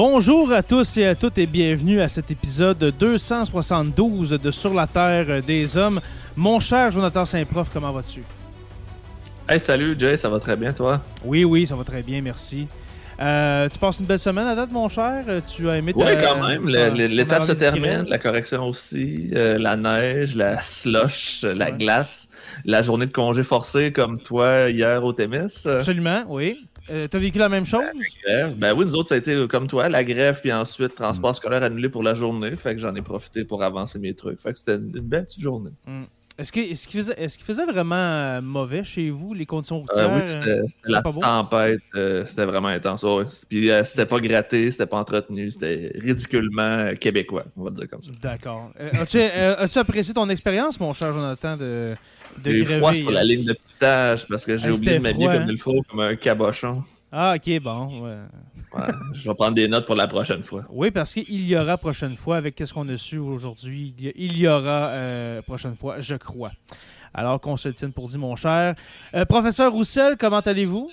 Bonjour à tous et à toutes et bienvenue à cet épisode 272 de Sur la Terre des Hommes. Mon cher Jonathan Saint-Prof, comment vas-tu? Hey, salut Jay, ça va très bien toi? Oui, oui, ça va très bien, merci. Euh, tu passes une belle semaine à date, mon cher? Tu as aimé ta... Oui, quand même. L'étape se termine, la correction aussi, euh, la neige, la slush, la glace, la journée de congé forcé comme toi hier au Témis. Absolument, oui. Euh, T'as vécu la même chose? Ben, ben, oui, nous autres, ça a été euh, comme toi, la grève, puis ensuite transport scolaire annulé pour la journée. Fait que j'en ai profité pour avancer mes trucs. Fait que c'était une, belle petite journée. Mm. Est-ce qu'il est qu faisait, est faisait, vraiment euh, mauvais chez vous, les conditions routières? oui, c'était la tempête, c'était vraiment intense. Puis c'était pas gratté, c'était pas entretenu, c'était ridiculement québécois, on va dire comme ça. D'accord. As-tu as apprécié ton expérience, mon cher Jonathan, de, j'ai froid sur la ligne de pitage parce que j'ai oublié de m'habiller comme hein? il faut, comme un cabochon. Ah, ok, bon. Ouais. je vais prendre des notes pour la prochaine fois. Oui, parce qu'il y aura prochaine fois, avec ce qu'on a su aujourd'hui, il y aura euh, prochaine fois, je crois. Alors qu'on se tienne pour dire, mon cher. Euh, professeur Roussel, comment allez-vous?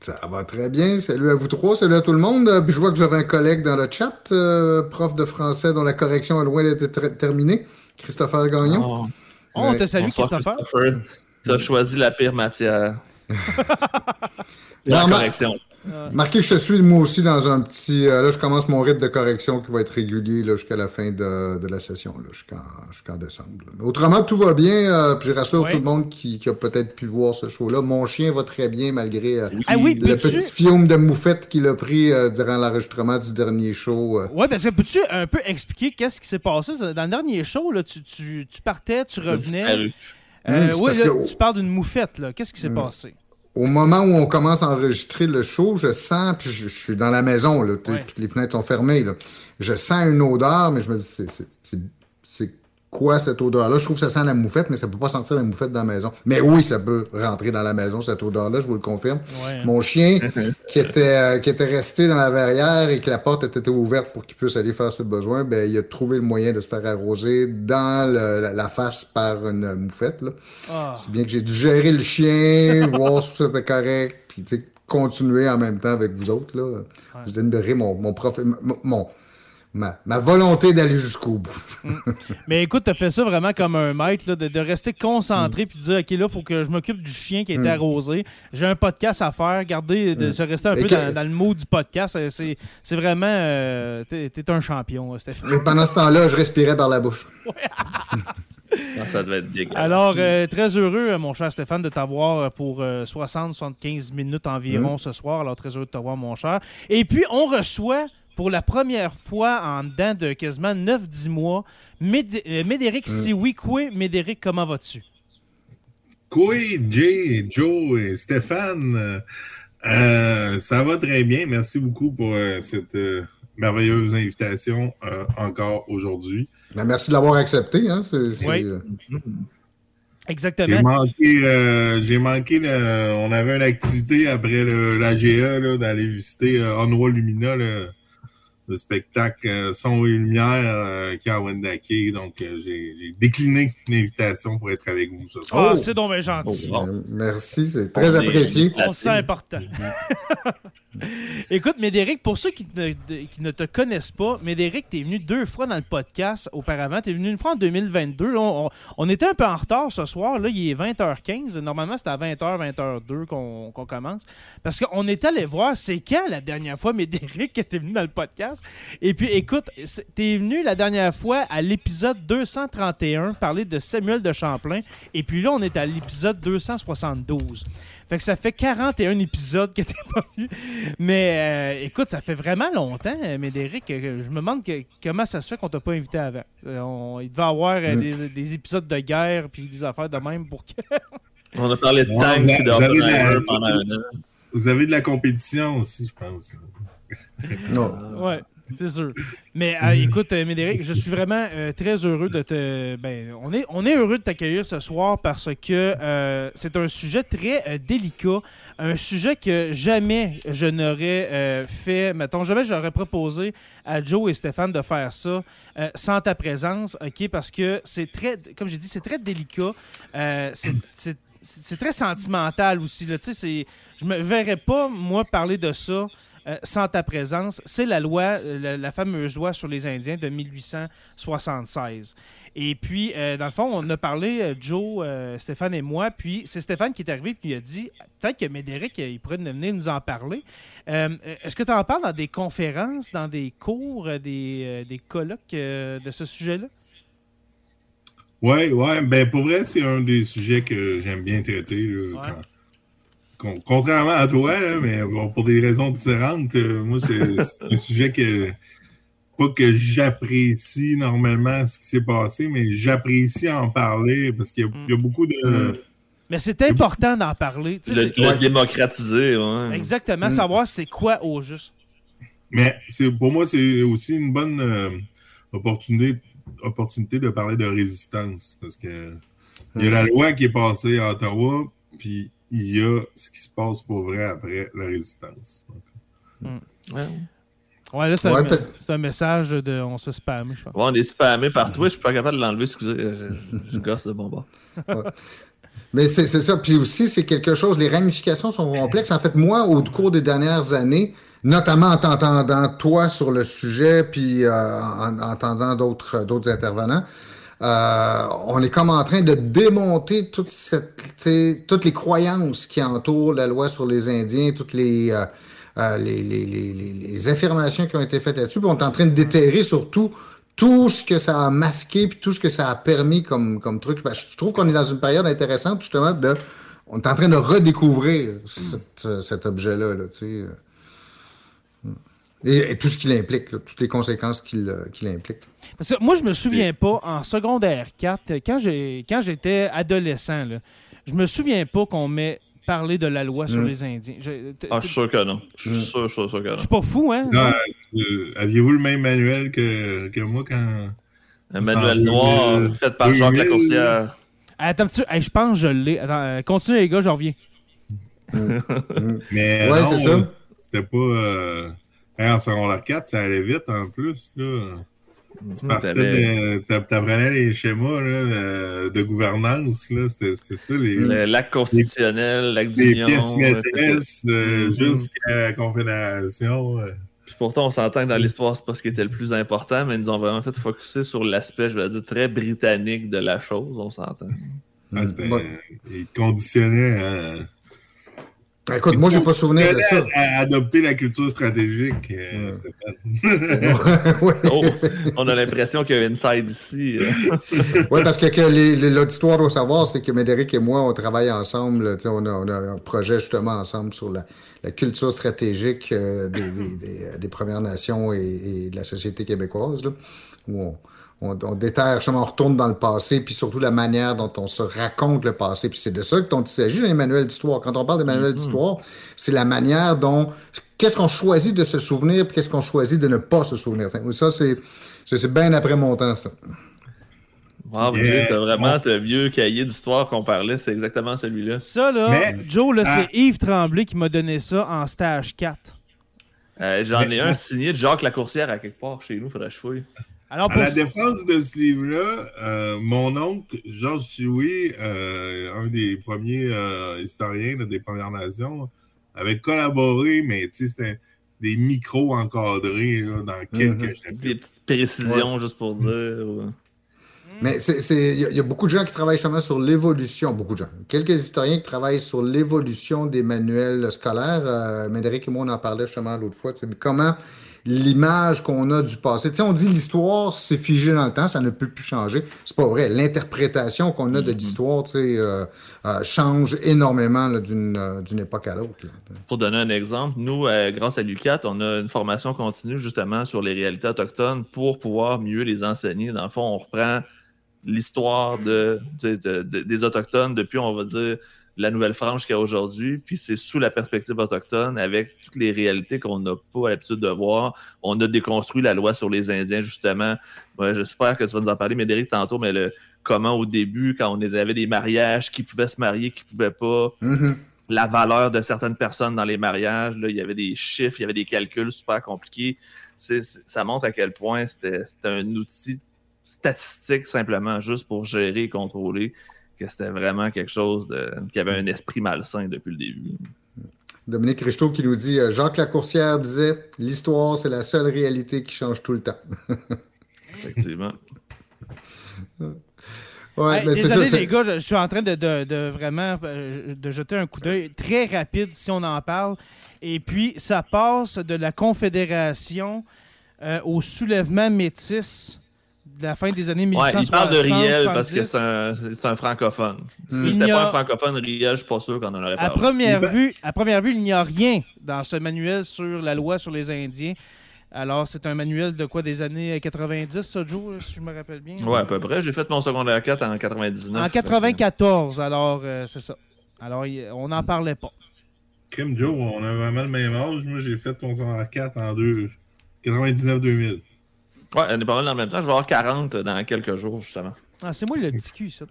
Ça va très bien. Salut à vous trois, salut à tout le monde. Euh, je vois que vous avez un collègue dans le chat, prof de français dont la correction est loin d'être terminée, Christopher Gagnon. Oh. Oh, on te salue, Christopher. Tu as choisi la pire matière. la correction. Marquez que je suis moi aussi dans un petit. Euh, là, je commence mon rythme de correction qui va être régulier jusqu'à la fin de, de la session, jusqu'en décembre. autrement, tout va bien. Euh, puis je rassure tout le monde qui, qui a peut-être pu voir ce show-là. Mon chien va très bien malgré euh, ah oui, le petit fiume de moufette qu'il a pris durant l'enregistrement du dernier show. Oui, parce que peux-tu un peu expliquer qu'est-ce qui s'est passé? Dans le dernier show, là, tu, tu, tu partais, tu revenais. oui, tu parles d'une moufette. Qu'est-ce qui s'est mm. passé? Au moment où on commence à enregistrer le show, je sens, puis je, suis dans la maison, là, toutes les fenêtres sont fermées, là. je sens une odeur, mais je me dis, c'est quoi cette odeur-là. Je trouve que ça sent la moufette, mais ça peut pas sentir la moufette dans la maison. Mais oui, ça peut rentrer dans la maison, cette odeur-là, je vous le confirme. Mon chien, qui était, euh, qui était resté dans la verrière et que la porte était ouverte pour qu'il puisse aller faire ses besoins, ben, il a trouvé le moyen de se faire arroser dans la, face par une moufette. Ah. C'est bien que j'ai dû gérer le chien, voir si c'était correct, puis continuer en même temps avec vous autres. Là. Je donne mon, mon prof... Mon, ma, volonté d'aller jusqu'au bout. Mm. Mais écoute, tu as fait ça vraiment comme un maître, là, de, rester concentré mm. puis de dire OK, là, il faut que je m'occupe du chien qui est mm. arrosé. J'ai un podcast à faire. Garder, de se rester un peu dans, le mot du podcast. C'est vraiment. Euh, tu es, un champion, Stéphane. pendant ce temps-là, je respirais par la bouche. ça devait être dégueulasse. Alors, euh, très heureux, mon cher Stéphane, de t'avoir pour 60-75 minutes environ ce soir. Alors, très heureux de t'avoir, mon cher. Et puis, on reçoit pour la première fois en dedans de quasiment 9-10 mois. Euh, Médéric, si oui, quoi, Médéric, comment vas-tu? Quoi, Jay, Joe et Stéphane, euh, ça va très bien. Merci beaucoup pour euh, cette merveilleuse invitation encore aujourd'hui. Ben, merci de l'avoir accepté. Hein? oui. Exactement. J'ai manqué, j'ai manqué on avait une activité après l'AGE d'aller visiter Onwa Lumina, le spectacle euh, Son et Lumière euh, qui a à Wendake. Donc, euh, j'ai décliné l'invitation pour être avec vous ce soir. Ah, c'est donc gentil. Oh, merci, c'est très apprécié. On sent important. Écoute, Médéric, pour ceux qui ne, te connaissent pas, Médéric, tu es venu deux fois dans le podcast auparavant. Tu es venu une fois en 2022. on, était un peu en retard ce soir. Là, il est 20h15. Normalement, c'était à 20h, 20h02 qu'on commence. Parce qu'on est allé voir, c'est quand la dernière fois, Médéric, était venu dans le podcast? Et puis, écoute, tu es venu la dernière fois à l'épisode 231 parler de Samuel de Champlain. Et puis là, on est à l'épisode 272. Fait que ça fait 41 épisodes que t'es pas vu. Mais euh, écoute, ça fait vraiment longtemps, euh, Médéric. Je me demande comment ça se fait qu'on t'a pas invité avant. Euh, il devait y avoir mm. des, épisodes de guerre puis des affaires de même pour que. On a parlé de tank et de pendant un an. Vous avez de la compétition aussi, je pense. non. Ouais. C'est sûr. Mais euh, écoute, euh, Médéric, je suis vraiment euh, très heureux de te. Ben, on est, on est heureux de t'accueillir ce soir parce que c'est un sujet très délicat, un sujet que jamais je n'aurais fait. Mettons, jamais j'aurais proposé à Joe et Stéphane de faire ça sans ta présence, ok Parce que c'est très, comme j'ai dit, c'est très délicat. c'est très sentimental aussi. Là. Je me verrais pas, moi, parler de ça euh, sans ta présence, c'est la loi, euh, la, fameuse loi sur les Indiens de 1876. Et puis, euh, dans le fond, on a parlé, Joe, Stéphane et moi, puis c'est Stéphane qui est arrivé et qui a dit peut-être que Médéric, il pourrait venir nous en parler. Est-ce que tu en parles dans des conférences, dans des cours, des, des colloques de ce sujet-là? Oui, oui. Ben, pour vrai, c'est un des sujets que j'aime bien traiter. Contrairement à toi, mais pour des raisons différentes, euh, moi, c'est un sujet que pas que j'apprécie normalement ce qui s'est passé, mais j'apprécie en parler parce qu'il y, a beaucoup de. Mm. Mais c'est important d'en parler. Le, le démocratiser, Exactement, mm. savoir c'est quoi au juste. Mais pour moi, c'est aussi une bonne euh, opportunité, opportunité de parler de résistance parce que il y a la loi qui est passée à Ottawa, puis il y a ce qui se passe pour vrai après la résistance. Hmm. Ouais. là, c'est un, message de on se spamme, je pense. on est spammé partout, je suis pas capable de l'enlever, excusez, je, gosse de bon Mais c'est ça. Puis aussi, c'est quelque chose, les ramifications sont complexes. En fait, moi, au cours des dernières années, notamment en t'entendant toi sur le sujet, puis euh, en, entendant d'autres intervenants, euh, on est comme en train de démonter cette, toutes les croyances qui entourent la loi sur les Indiens, toutes euh, euh, les, les, affirmations qui ont été faites là-dessus. on est en train de déterrer surtout tout ce que ça a masqué, puis tout ce que ça a permis comme, truc. Je trouve qu'on est dans une période intéressante, justement, de. On est en train de redécouvrir cet objet-là. Là, et, tout ce qu'il implique, toutes les conséquences qu'il implique moi, je me souviens pas, en secondaire 4, quand j'étais adolescent, là, je me souviens pas qu'on m'ait parlé de la loi sur mm. les Indiens. ah, je suis sûr que non. Je suis sûr, sûr, que non. Je suis pas fou, hein? Euh, aviez-vous le même manuel que, que moi quand. Un manuel noir fait par Jacques Lacourcière. Attends, tu, je pense que je l'ai. Attends, euh, continue les gars, je reviens. Mais ouais, c'est ça. C'était pas. Euh... en secondaire 4, ça allait vite en plus. Là. Tu apprenais les schémas là, de gouvernance, c'était ça. Les, le lac constitutionnel, lac d'union. Les pièces maîtresses euh, mm-hmm. jusqu'à la Confédération. Euh. pourtant, on s'entend que dans l'histoire, c'est pas ce qui était le plus important, mais ils nous ont vraiment fait focuser sur l'aspect, je vais dire, très britannique de la chose, on s'entend. Ah, ils conditionnaient à Écoute, moi, j'ai pas souvenir de ça. À adopter la culture stratégique. Euh, oh, on a l'impression qu'il y a une side ici. Euh. oui, parce que, l'auditoire doit savoir, c'est que Médéric et moi, on travaille ensemble. On a, on a, un projet justement ensemble sur la, culture stratégique euh, des, Premières Nations et, de la société québécoise, là, où on, on, on déterre, on retourne dans le passé, puis surtout la manière dont on se raconte le passé. Puis c'est de ça dont il s'agit dans les manuels d'histoire. Quand on parle des manuels mm-hmm. d'histoire, c'est la manière dont qu'est-ce qu'on choisit de se souvenir, puis qu'est-ce qu'on choisit de ne pas se souvenir. Ça, c'est, c'est bien après mon temps, ça. Wow, yeah. t'as vraiment le vieux cahier d'histoire qu'on parlait, c'est exactement celui-là. Ça, là, Joe, là, c'est ah. Yves Tremblay qui m'a donné ça en stage 4. Euh, j'en ai un signé de Jacques Lacourcière à quelque part chez nous, faudrait que je fouille. Alors, À la défense de ce livre-là, euh, mon oncle, Georges Sioui, euh, un des premiers euh, historiens des Premières Nations, avait collaboré, mais c'était des micros encadrés dans quelques mhm. chapitres. Des petites précisions, juste pour dire. Mais il y, a beaucoup de gens qui travaillent justement sur l'évolution, beaucoup de gens. Quelques historiens qui travaillent sur l'évolution des manuels scolaires. Médéric et moi, on en parlait justement l'autre fois. Mais comment l'image qu'on a du passé. Tu sais, on dit l'histoire, c'est figé dans le temps, ça ne peut plus changer. C'est pas vrai. L'interprétation qu'on a de mm-hmm. l'histoire, tu sais, euh, euh, change énormément euh, d'une époque à l'autre. Pour donner un exemple, nous, grâce à l'UCAT, on a une formation continue justement sur les réalités autochtones pour pouvoir mieux les enseigner. Dans le fond, on reprend l'histoire de, des Autochtones depuis, on va dire, la Nouvelle-France qu'il y a aujourd'hui, puis c'est sous la perspective autochtone, avec toutes les réalités qu'on n'a pas l'habitude de voir. On a déconstruit la loi sur les Indiens, justement. J'espère que tu vas nous en parler, Médéric, tantôt, mais le, comment au début, quand on avait des mariages, qui pouvaient se marier, qui ne pouvaient pas, mm-hmm. la valeur de certaines personnes dans les mariages, là, il y avait des chiffres, il y avait des calculs super compliqués. ça montre à quel point c'était un outil statistique simplement juste pour gérer et contrôler que c'était vraiment quelque chose de, qui avait un esprit malsain depuis le début. Dominique Richeteau qui nous dit euh, Jacques Lacourcière disait L'histoire, c'est la seule réalité qui change tout le temps. Effectivement. Ouais, désolé les gars, je, suis en train de, vraiment euh, de jeter un coup d'œil très rapide si on en parle. Et puis, ça passe de la Confédération euh, au soulèvement métis de la fin des années 1860. Ouais, il parle de Riel parce que c'est un, francophone. Si c'était pas un francophone, Riel, je suis pas sûr qu'on en aurait parlé. À première, vue, à première vue, il n'y a rien dans ce manuel sur la loi sur les Indiens. Alors, c'est un manuel de quoi des années 90, ça, Joe, si je me rappelle bien? Oui, à peu près. J'ai fait mon secondaire 4 en 99. En 94, alors, euh, c'est ça. Alors, on n'en parlait pas. Kim Joe, on a vraiment le même âge. Moi, j'ai fait mon secondaire 4 en 99-2000. Ouais, on est pas mal dans le même temps. Je vais avoir 40 dans quelques jours, justement. Ah, c'est moi le petit cul, ça.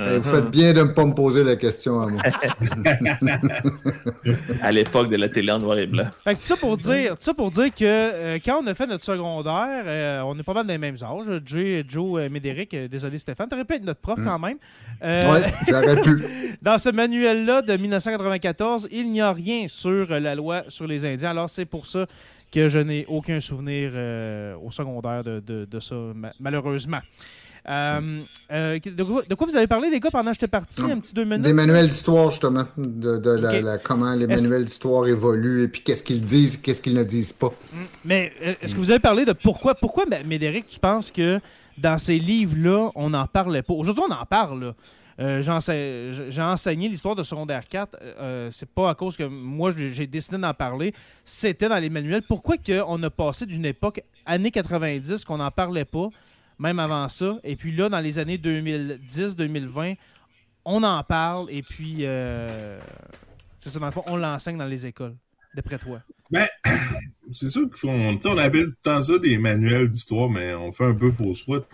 Euh, vous faites bien de ne pas me poser la question à moi. à l'époque de la télé en noir et blanc. Fait que ça pour dire, ça pour dire que euh, quand on a fait notre secondaire, euh, on est pas mal dans les mêmes âges. Joe, Joe Médéric, désolé Stéphane, t'aurais pu être notre prof quand même. oui, j'aurais pu. Dans ce manuel-là de 1994, il n'y a rien sur la loi sur les Indiens. Alors c'est pour ça que je n'ai aucun souvenir euh, au secondaire de, de, ça, malheureusement. Euh, euh, de, quoi, vous avez parlé, les gars, pendant que j'étais parti, un petit deux minutes? Des manuels d'histoire, justement, de, comment les manuels d'histoire évoluent et puis qu'est-ce qu'ils disent, qu'est-ce qu'ils ne disent pas. Mm. Mais est-ce que vous avez parlé de pourquoi, pourquoi Médéric, tu penses que dans ces livres-là, on n'en parlait pas? Aujourd'hui, on en parle, euh, j'ai enseigné l'histoire de secondaire 4. Euh, c'est pas à cause que moi j'ai décidé d'en parler. C'était dans les manuels. Pourquoi on a passé d'une époque, années 90, qu'on n'en parlait pas, même avant ça, et puis là, dans les années 2010-2020, on en parle, et puis euh, c'est ça, dans le fond, on l'enseigne dans les écoles, d'après toi? Ben, c'est sûr qu'on on appelle tout ça des manuels d'histoire, mais on fait un peu fausse route.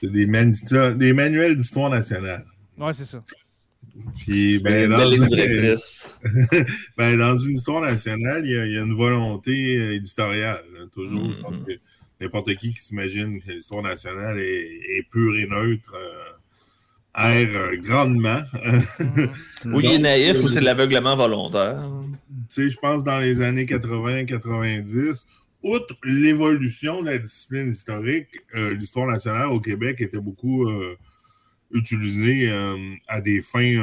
C'est des, des manuels d'histoire nationale. Ouais, c'est ça. Puis, ben, dans... ben, dans une histoire nationale, il y, a, une volonté euh, éditoriale. toujours. Je pense mm-hmm. que n'importe qui qui s'imagine que l'histoire nationale est, pure et neutre euh, erre euh, grandement. Mm-hmm. ou il est naïf ou c'est de l'aveuglement volontaire. sais, je pense dans les années 80-90, outre l'évolution de la discipline historique, euh, l'histoire nationale au Québec était beaucoup euh, utilisée euh, à des fins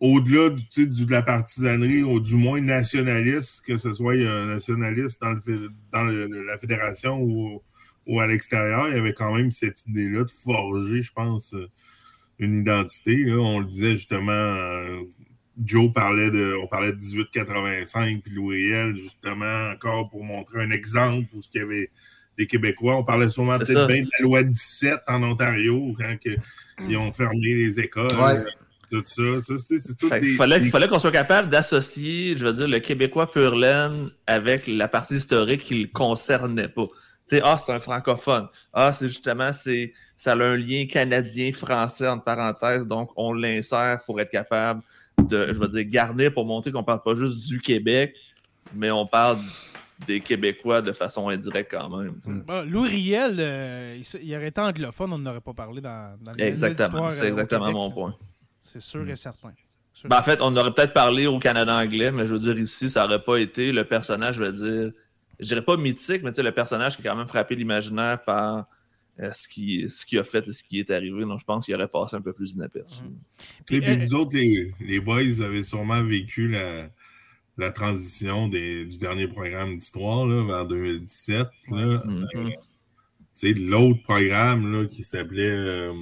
au-delà du, de la partisanerie, ou du moins nationaliste, que ce soit nationaliste dans, la fédération ou, à l'extérieur, il y avait quand même cette idée-là de forger, je pense, une identité. On le disait justement Joe parlait de, on parlait de 1885, puis Louis justement, encore pour montrer un exemple où ce qu'il y avait des Québécois. On parlait sûrement peut-être bien de la loi 17 en Ontario, quand ils ont fermé les écoles. Tout ça. ça c'est, il fallait, fallait qu'on soit capable d'associer, je veux dire, le Québécois pur laine avec la partie historique qui ne le concernait pas. Tu sais, ah, c'est un francophone. Ah, c'est justement, c'est, ça a un lien canadien-français, entre parenthèses, donc on l'insère pour être capable de, je vais dire, garder pour montrer qu'on parle pas juste du Québec, mais on parle des Québécois de façon indirecte quand même. Mm. Louis Riel, euh, il, aurait été anglophone, on n'aurait pas parlé dans, dans les Exactement, c'est euh, exactement mon point. C'est sûr et certain. Ben, en fait, on aurait peut-être parlé au Canada anglais, mais je veux dire, ici, ça n'aurait pas été le personnage, je veux dire, je dirais pas mythique, mais le personnage qui a quand même frappé l'imaginaire par euh, ce qui, ce qui a fait et ce qui est arrivé. Donc, je pense qu'il aurait passé un peu plus inaperçu. Et puis, nous autres, les, les, boys, avaient sûrement vécu la, la transition des, du dernier programme d'histoire vers 2017. Là. Mm-hmm. L'autre programme là, qui s'appelait. Euh,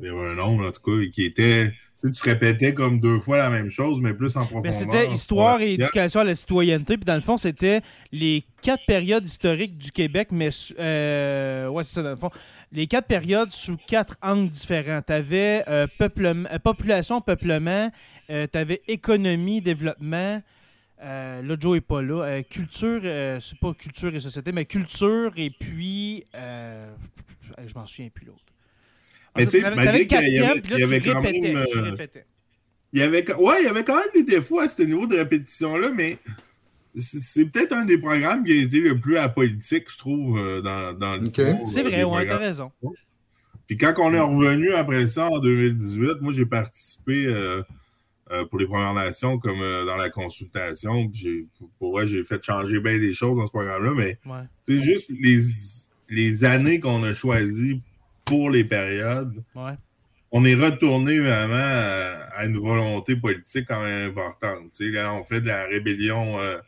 il y avait un nom, en tout cas, qui était tu répétais comme deux fois la même chose, mais plus en profondeur. Mais c'était histoire et éducation à la citoyenneté. Puis dans le fond, c'était les quatre périodes historiques du Québec, mais euh, ouais, c'est ça, dans le fond. Les quatre périodes sous quatre angles différents. Tu avais euh, euh, population, peuplement, euh, tu avais économie, développement. là, Joe n'est pas là. culture, c'est pas culture et société, mais culture et puis. je m'en souviens plus l'autre. Mais tu sais, malgré qu'il y avait, il y avait quand même. Il y avait, ouais, il y avait quand même des défauts à ce niveau de répétition-là, mais c'est peut-être un des programmes qui a été le plus apolitique, je trouve, euh, dans, dans l'histoire. C'est vrai, ouais, t'as raison. Puis quand on est revenu après ça en 2018, moi j'ai participé euh, euh, pour les Premières Nations comme dans la consultation. Puis pour vrai, j'ai fait changer bien des choses dans ce programme-là, mais c'est juste les, les années qu'on a choisies pour les périodes. On est retourné vraiment à, une volonté politique quand même importante. là, on fait de la rébellion euh,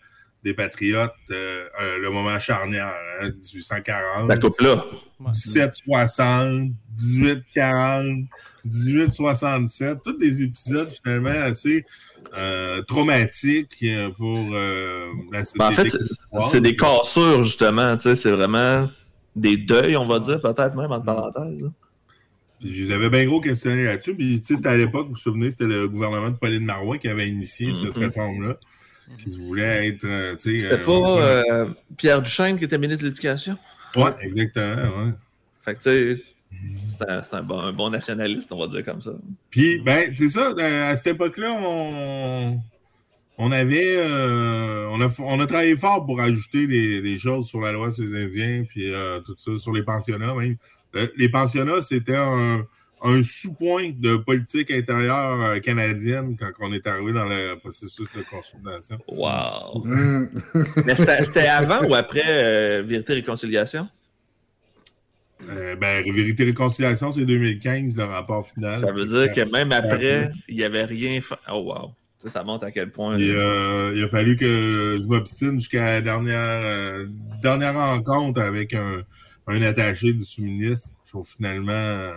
des patriotes, euh, euh, le moment charnière, 1840. La coupe là. 1760, 1840, 1867, tous des épisodes finalement assez traumatiques pour la société. Ben, en fait, c'est des cassures, justement. C'est vraiment des deuils, on va dire, peut-être même, entre parenthèses. Puis je les avais bien gros questionné là-dessus. Puis, tu sais, c'était à l'époque, vous vous souvenez, c'était le gouvernement de Pauline Marois qui avait initié cette mm-hmm. réforme-là. Qui voulait être, euh, tu sais... C'était pas euh, euh, Pierre Duchesne qui était ministre de l'Éducation? Oui, exactement, ouais. Fait que, tu sais, c'est un, bon, un, bon, nationaliste, on va dire comme ça. Puis, ben, c'est ça, à cette époque-là, on on avait euh, on, a, on a travaillé fort pour ajouter des, choses sur la loi sur les Indiens, puis euh, tout ça, sur les pensionnats même. les pensionnats, c'était un, sous-point de politique intérieure euh, canadienne quand on est arrivé dans le processus de consultation. Wow! Mais c'était avant ou après Vérité Réconciliation? ben, Vérité Réconciliation, c'est 2015, le rapport final. Ça veut dire que même après, il n'y avait rien. Oh, wow! Ça, montre à quel point. Euh, il a fallu que je m'obstine jusqu'à la dernière, euh, dernière rencontre avec un, attaché du sous-ministre. Finalement, euh,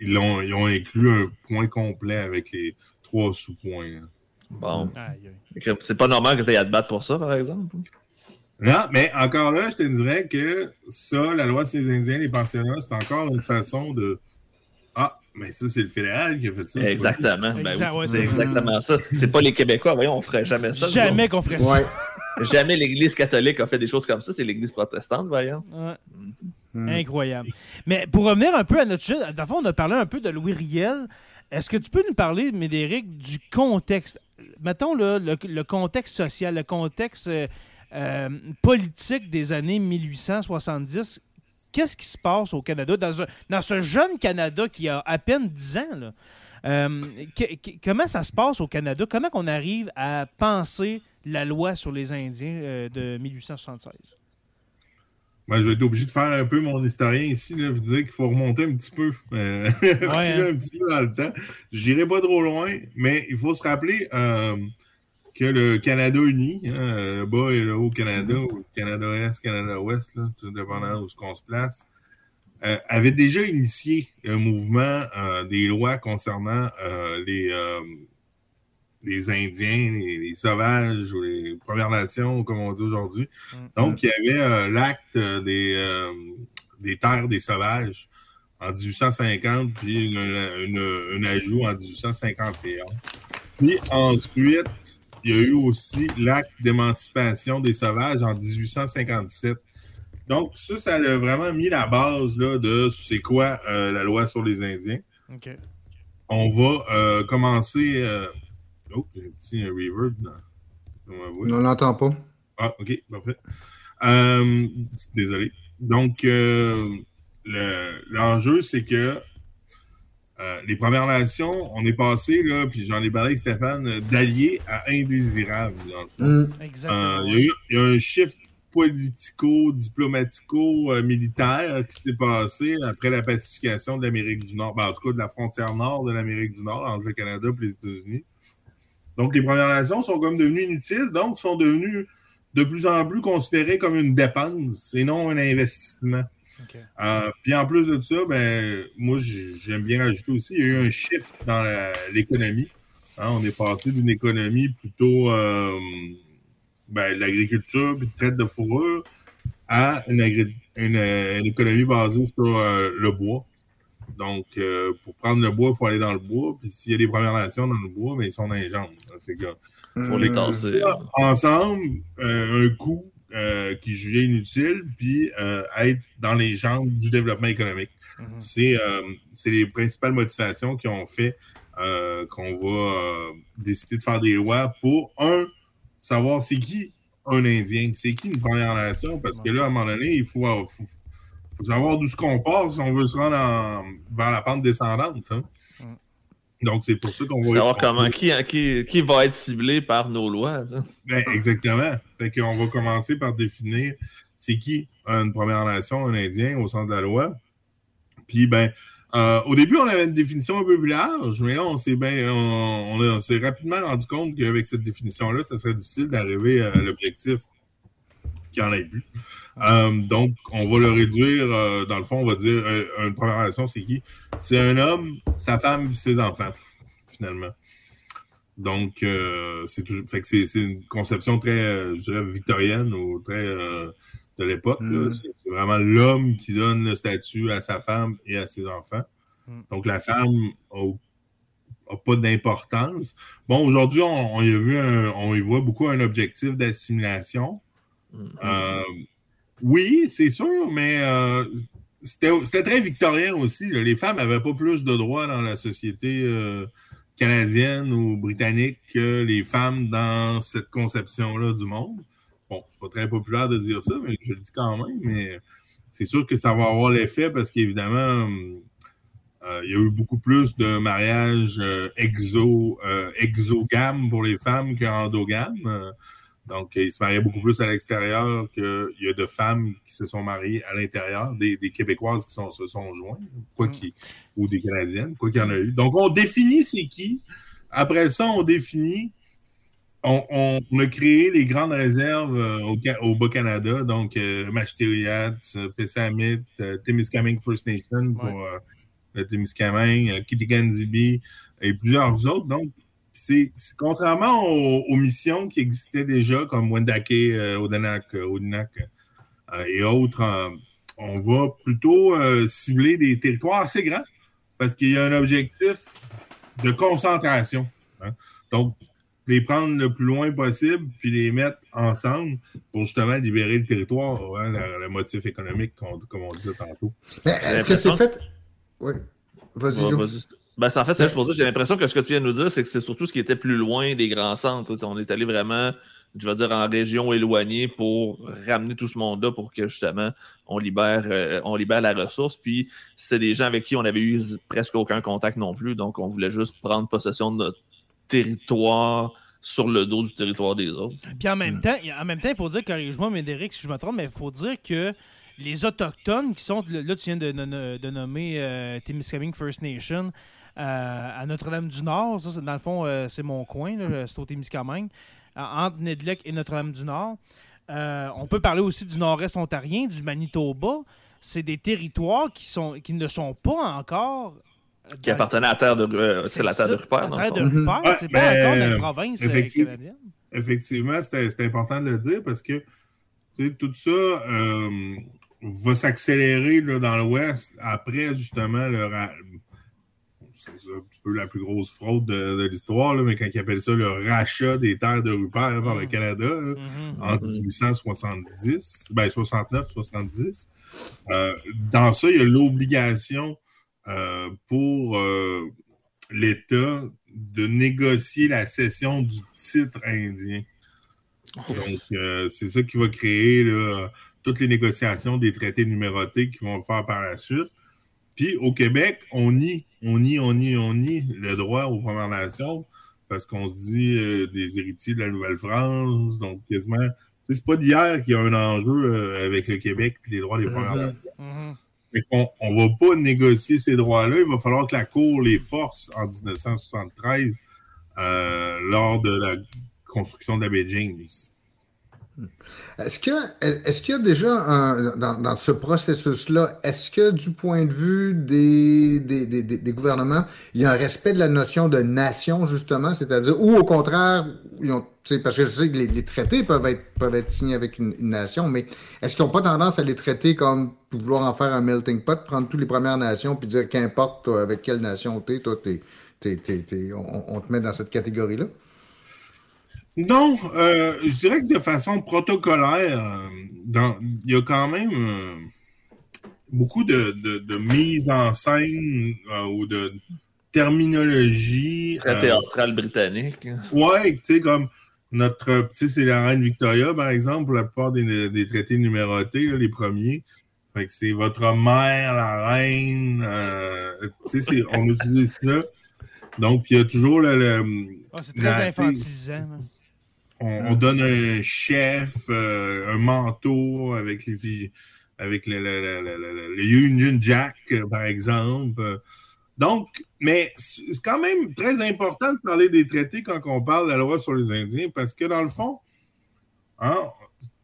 ils, ont, ils ont inclus un point complet avec les trois sous-points. Bon. C'est pas normal que tu aies à te battre pour ça, par exemple? Non, mais encore là, je te dirais que ça, la loi de ces Indiens, les pensionnats, c'est encore une façon de mais ça, c'est le fédéral qui a fait ça. Exactement. Ben c'est exactement ça. C'est pas les Québécois. Voyons, on ferait jamais ça. Jamais qu'on ferait ça. jamais l'Église catholique a fait des choses comme ça. C'est l'Église protestante, voyons. Hmm. Incroyable. Mais pour revenir un peu à notre sujet, d'abord, on a parlé un peu de Louis Riel. Est-ce que tu peux nous parler, Médéric, du contexte? Mettons le, le, contexte social, le contexte euh, euh, politique des années 1870 qu'est-ce qui se passe au Canada, dans, ce jeune Canada qui a à peine 10 ans? Euh, que- que- comment ça se passe au Canada? Comment on arrive à penser la loi sur les Indiens euh, de 1876? Ben, je vais être obligé de faire un peu mon historien ici, là, puis dire qu'il faut remonter un petit peu. euh, reculer hein? un petit peu dans le temps. J'irai pas trop loin, mais il faut se rappeler euh, que le Canada uni, hein, le bas et le haut Canada, ou le Canada-Est, Canada-Ouest, tout dépendant où ce qu'on se place, euh, avait déjà initié le mouvement euh, des lois concernant euh, les, les Indiens, les, les sauvages ou les Premières Nations, comme on dit aujourd'hui. Mm. Donc, il y avait l'acte des, des terres des sauvages en 1850, puis une, une- un ajout en 1851. Puis ensuite, il y a eu aussi l'acte d'émancipation des sauvages en 1857. Donc, ça, ça a vraiment mis la base là, de c'est quoi euh, la loi sur les Indiens. On va euh, commencer. euh, Oh, j'ai un petit reverb dans, dans ma voix. On l'entend pas. Ah, OK, parfait. Euh, désolé. Donc, euh, le- l'enjeu, c'est que euh, les Premières Nations, on est passé, là, puis j'en ai parlé avec Stéphane, euh, d'alliés à indésirables, dans le fond. Exactement. Euh, il, y a eu, il y a un chiffre politico-diplomatico-militaire qui s'est passé après la pacification de l'Amérique du Nord, ben, en tout cas de la frontière nord de l'Amérique du Nord, entre le Canada et les États-Unis. Donc, les Premières Nations sont comme devenues inutiles, donc sont devenues de plus en plus considérées comme une dépense et non un investissement. Euh, puis en plus de ça, ben, moi, j'ai- j'aime bien rajouter aussi, il y a eu un shift dans l'économie. Hein, on est passé d'une économie plutôt euh, ben, de l'agriculture puis de traite de fourrure à une, une, une économie basée sur euh, le bois. Donc, euh, pour prendre le bois, il faut aller dans le bois. Puis s'il y a des Premières Nations dans le bois, ben, ils sont dans les jambes. Ça fait que, Pour les tasser. ensemble euh, un coût euh, qui jugé inutile, puis euh, être dans les jambes du développement économique. Mhm. C'est euh, c'est les principales motivations qui ont fait qu'on va décider de faire des lois pour, un, savoir c'est qui un Indien, c'est qui une Première Nation, parce que là, à un moment donné, il faut, faut, faut savoir d'où ce qu'on part si on veut se rendre en- vers la pente descendante. hein. Donc, c'est pour ça qu'on va... Savoir comment, qui, qui, qui va être ciblé par nos lois. Ben, exactement. Fait qu'on va commencer par définir c'est qui une Première Nation, un Indien au centre de la loi. Puis, ben, euh, au début, on avait une définition un peu plus large, mais là, on s'est ben, on, on a- on s'est rapidement rendu compte qu'avec cette définition-là, ça serait difficile d'arriver à l'objectif qu'il y en ait plus. Euh, donc, on va le réduire, euh, dans le fond, on va dire euh, une Première Nation, c'est qui? C'est un homme, sa femme, ses enfants, finalement. Donc, c'est toujours, fait que c'est, c'est une conception très, je dirais, victorienne ou très de l'époque. là. Mm. C'est, c'est vraiment l'homme qui donne le statut à sa femme et à ses enfants. Mm. Donc, la femme a, a pas d'importance. Bon, aujourd'hui, on, on y a vu, un- on y voit beaucoup un objectif d'assimilation. Euh, oui, c'est sûr, mais euh, c'était très victorien aussi. Les femmes n'avaient pas plus de droits dans la société euh, canadienne ou britannique que les femmes dans cette conception-là du monde. Bon, c'est pas très populaire de dire ça, mais je le dis quand même. Mais c'est sûr que ça va avoir l'effet parce qu'évidemment, euh, il y a eu beaucoup plus de mariages exo, exogames pour les femmes qu'endogames. Euh, donc, ils se mariaient beaucoup plus à l'extérieur qu'il y a de femmes qui se sont mariées à l'intérieur, des, des Québécoises qui sont, se sont joints, quoi Mm. ou des Canadiennes, quoi qu'il y en a eu. Donc, on définit c'est qui. Après ça, on définit, on, on- on a créé les grandes réserves euh, au, Ca- au Bas-Canada, donc euh, euh, Pessamit, euh, Témiscamingue First Nation pour Ouais. euh, le Témiscamingue, euh, Kitigan-Zibi et plusieurs autres. Donc, c'est contrairement aux, aux missions qui existaient déjà, comme Wendake, euh, Odanak, euh, Odanak euh, et autres, euh, on va plutôt euh, cibler des territoires assez grands parce qu'il y a un objectif de concentration. hein. Donc, les prendre le plus loin possible puis les mettre ensemble pour justement libérer le territoire, hein, le, le motif économique, comme on disait tantôt. Mais est-ce que c'est fait? Oui. Vas-y, Ouais. Ben, en fait, c'est juste pour ça, j'ai l'impression que ce que tu viens de nous dire, c'est que c'est surtout ce qui était plus loin des grands centres. On est allé vraiment je vais dire, en région éloignée pour ramener tout ce monde-là pour que justement on libère, euh, on libère la ressource. Puis c'était des gens avec qui on avait eu presque aucun contact non plus. Donc on voulait juste prendre possession de notre territoire sur le dos du territoire des autres. Puis en même temps, en même temps, il faut dire, corrige-moi, Médéric, si je me trompe, mais il faut dire que les Autochtones qui sont, là, tu viens de, de, nommer euh, Témiscamingue First Nation euh, à Notre-Dame-du-Nord, ça, dans le fond, euh, c'est mon coin, c'est au Témiscamingue, entre Nedlec et Notre-Dame-du-Nord. on peut parler aussi du nord-est ontarien, du Manitoba. C'est des territoires qui, sont, qui ne sont pas encore qui appartenait à la terre de, c'est la terre de Rupert. La terre de Rupert, c'est pas encore la province canadienne. Effectivement, c'est important de le dire parce que tout ça, va s'accélérer dans l'Ouest après justement le c'est un petit peu la plus grosse fraude de, l'histoire, mais quand ils appellent ça le rachat des terres de Rupert par le mm. Canada mm-hmm. en 1870, ben 69-70. Euh, dans ça, il y a l'obligation euh, pour euh, l'État de négocier la cession du titre indien. Oh. Donc, c'est ça qui va créer là, toutes les négociations des traités numérotés qui vont faire par la suite. Puis au Québec, on nie, on nie, on nie, on nie le droit aux Premières Nations parce qu'on se dit euh, des héritiers de la Nouvelle-France, donc quasiment. C'est pas d'hier qu'il y a un enjeu euh, avec le Québec et les droits des Premières mm-hmm. Nations. Mm-hmm. Mais on ne va pas négocier ces droits-là. Il va falloir que la Cour les force en 1973 euh, lors de la construction de la James. Est-ce que est-ce qu'il y a déjà dans, ce processus-là, est-ce que du point de vue des, des, gouvernements, il y a un respect de la notion de nation, justement, c'est-à-dire, ou au contraire, ils ont, parce que je sais que les, traités peuvent être, peuvent être signés avec une, nation, mais est-ce qu'ils n'ont pas tendance à les traiter comme vouloir en faire un melting pot, prendre toutes les Premières Nations, puis dire qu'importe avec quelle nation tu es, toi, on te met dans cette catégorie-là? Non, euh, je dirais que de façon protocolaire, euh, il y a quand même euh, beaucoup de, mise en scène ou de terminologie. Très théâtrale britannique. Ouais, tu sais, comme notre, petit c'est la reine Victoria, par exemple, pour la plupart des, traités numérotés, les premiers. Fait que c'est votre mère, la reine. tu sais, on utilise ça. Donc, il y a toujours le. Ah, c'est très infantilisant. On, donne un chef, euh, un manteau avec les avec le, Union Jack, par exemple. Donc, mais c'est quand même très important de parler des traités quand on parle de la loi sur les Indiens, parce que dans le fond, en hein,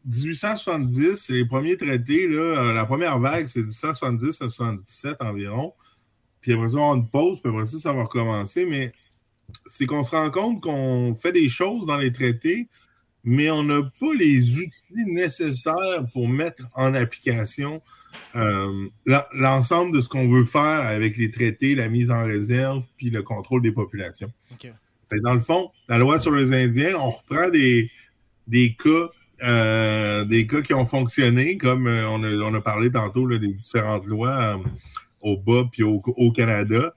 1870, c'est les premiers traités, là, la première vague, c'est 1870 à 77 environ. Puis après ça, on pause, puis après ça, ça va recommencer. Mais c'est qu'on se rend compte qu'on fait des choses dans les traités, mais on n'a pas les outils nécessaires pour mettre en application euh, l'ensemble de ce qu'on veut faire avec les traités, la mise en réserve, puis le contrôle des populations. Dans le fond, la loi sur les Indiens, on reprend des, des cas. Euh, des cas qui ont fonctionné, comme euh, on, a, parlé tantôt des différentes lois au bas puis au, au Canada.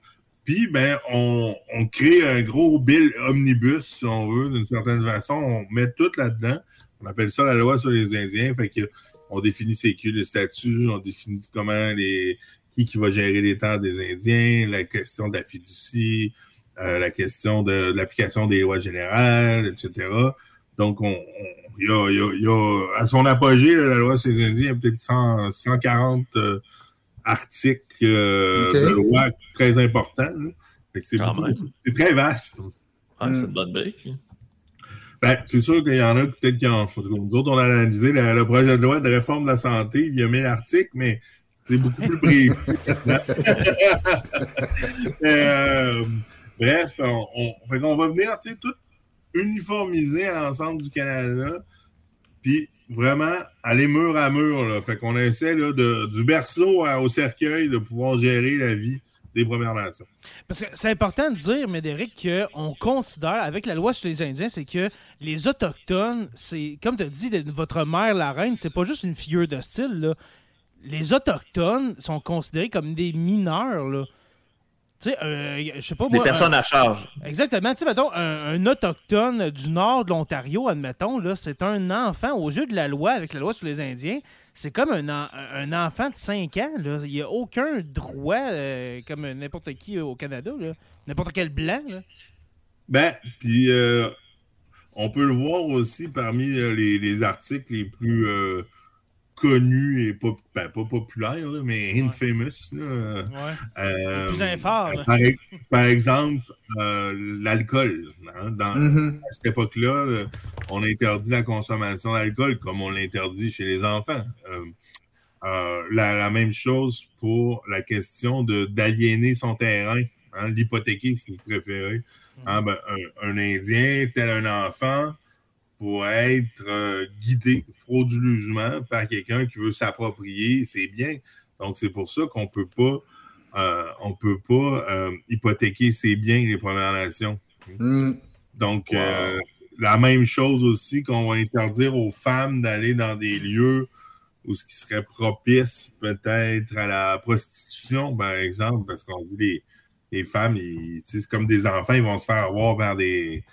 Puis, ben, on, crée un gros bill omnibus, si on veut, d'une certaine façon. On met tout là-dedans. On appelle ça la loi sur les Indiens. Fait que on définit ses le statut, on définit comment les qui, qui va gérer les terres des Indiens, la question de la fiducie, euh, la question de, l'application des lois générales, etc. Donc, on, il y, a, à son apogée, la loi sur les Indiens, il y a peut-être 140 articles euh, de loi très importants. C'est très vaste. c'est une bonne brique. Ben, c'est sûr qu'il y en a peut-être qui en. Nous autres, on a analysé le, projet de loi de réforme de la santé, il y a 1000 articles, mais c'est beaucoup plus précis. Euh, bref, on, on, va venir tout uniformiser à l'ensemble du Canada, puis vraiment aller mur à mur. Là. Fait qu'on essaie là, de, du berceau au cercueil de pouvoir gérer la vie des Premières Nations. Parce que c'est important de dire, Médéric, qu'on considère, avec la loi sur les Indiens, c'est que les Autochtones, c'est, comme tu as dit, votre mère, la reine, c'est pas juste une figure de style. Les Autochtones sont considérés comme des mineurs. Là Tu sais, euh, je sais pas Des moi. personnes un- à charge. Exactement. Tu sais, mettons, un, un autochtone du nord de l'Ontario, admettons, là, c'est un enfant aux yeux de la loi, avec la loi sur les Indiens. C'est comme un, en- un enfant de 5 ans. Là. Il n'y a aucun droit, euh, comme n'importe qui au Canada, là. n'importe quel blanc. Là. Ben, puis euh, on peut le voir aussi parmi euh, les, les articles les plus euh, connus et pas, ben, pas populaires, là, mais infamous. Là, euh, plus là. Par, par exemple, euh, l'alcool. hein, dans, Mhm. à cette époque-là, euh, on interdit la consommation d'alcool comme on l'interdit chez les enfants. Euh, euh, la, la même chose pour la question de d'aliéner son terrain, hein, l'hypothéquer si vous préférez. Hein, ben, un, un Indien, tel un enfant, pourrait être euh, guidé frauduleusement par quelqu'un qui veut s'approprier ses biens. Donc, c'est pour ça qu'on peut pas euh, on peut pas euh, hypothéquer ses biens, les Premières Nations. Mm. Donc, Wow. euh, la même chose aussi qu'on va interdire aux femmes d'aller dans des lieux où ce qui serait propice peut-être à la prostitution, par exemple, parce qu'on dit les, les femmes, c'est comme des enfants, ils vont se faire avoir par des,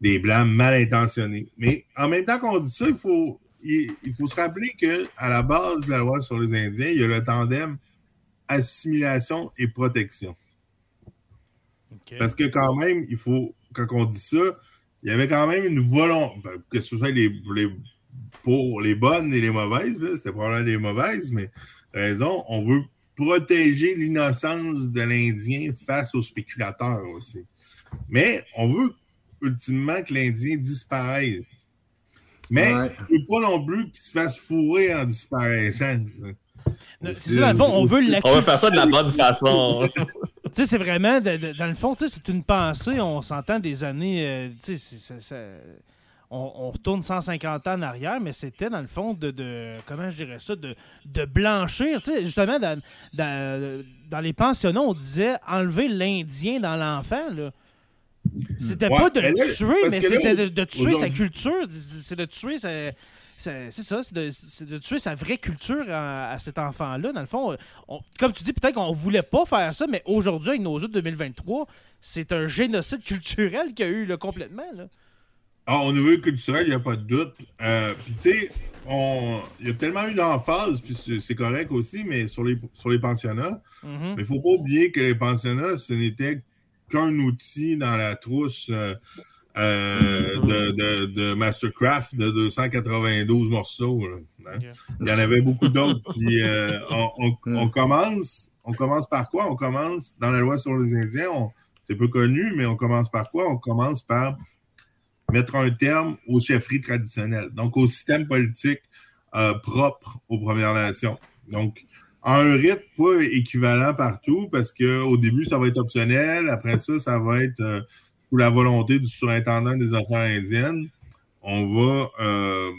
des blancs mal intentionnés. Mais en même temps qu'on dit ça, il faut, il, il faut se rappeler que à la base de la loi sur les Indiens, il y a le tandem assimilation et protection. Parce que quand même, il faut, quand on dit ça, il y avait quand même une volonté, ben, que ce soit les, les- pour les bonnes et les mauvaises, c'était probablement les mauvaises, mais raison, on veut protéger l'innocence de l'Indien face aux spéculateurs aussi. Mais on veut ultimement que l'Indien disparaisse. Mais Ouais. veut pas non plus qu'il se fasse fourrer en disparaissant. C'est ça, dans le fond, on veut On va faire ça de la bonne façon. Tu sais, c'est vraiment, de- de- dans le fond, tu sais, c'est une pensée, on s'entend des années, euh, tu sais, on, on retourne 150 ans en arrière, mais c'était dans le fond de, de- comment je dirais ça, de, de blanchir. Tu sais, justement, dans, dans, dans les pensionnats, on disait enlever l'Indien dans l'enfant, là. C'était Ouais, pas de le tuer, mais c'était de, de tuer sa culture. C'est de tuer sa. C'est ça, c'est de, tuer sa vraie culture à, à cet enfant-là. Dans le fond, on- comme tu dis, peut-être qu'on voulait pas faire ça, mais aujourd'hui, avec nos de 2023, c'est un génocide culturel qu'il y a eu là, complètement. Là. Ah, au niveau culturel, il n'y a pas de doute. Euh, puis tu sais, on- il y a tellement eu d'emphase, puis c'est- correct aussi, mais sur les, sur les pensionnats, Mhm. mais il ne faut pas oublier que les pensionnats, ce n'était qu'un outil dans la trousse euh, euh, de, de, de Mastercraft de 292 morceaux. là, hein? Il y en avait beaucoup d'autres. Puis euh, on, on- on commence, on commence par quoi? On commence dans la loi sur les Indiens, on- c'est peu connu, mais on commence par quoi? On commence par mettre un terme aux chefferies traditionnelles, donc au système politique euh, propre aux Premières Nations. Donc, à un rythme pas équivalent partout, parce qu'au début, ça va être optionnel. Après ça, ça va être euh, sous la volonté du surintendant des affaires indiennes. On va euh,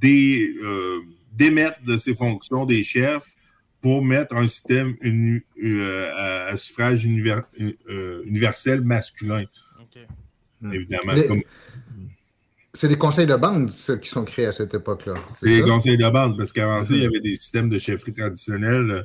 dé- euh, démettre de ses fonctions des chefs pour mettre un système uni- euh, à, à suffrage univer- euh, universel masculin, Ok. Hmm. évidemment. Comme C'est des conseils de bande, ça, qui sont créés à cette époque-là. C'est ça? conseils de bande, parce qu'avant ça, il y Mhm. avait des systèmes de chefferie traditionnels euh,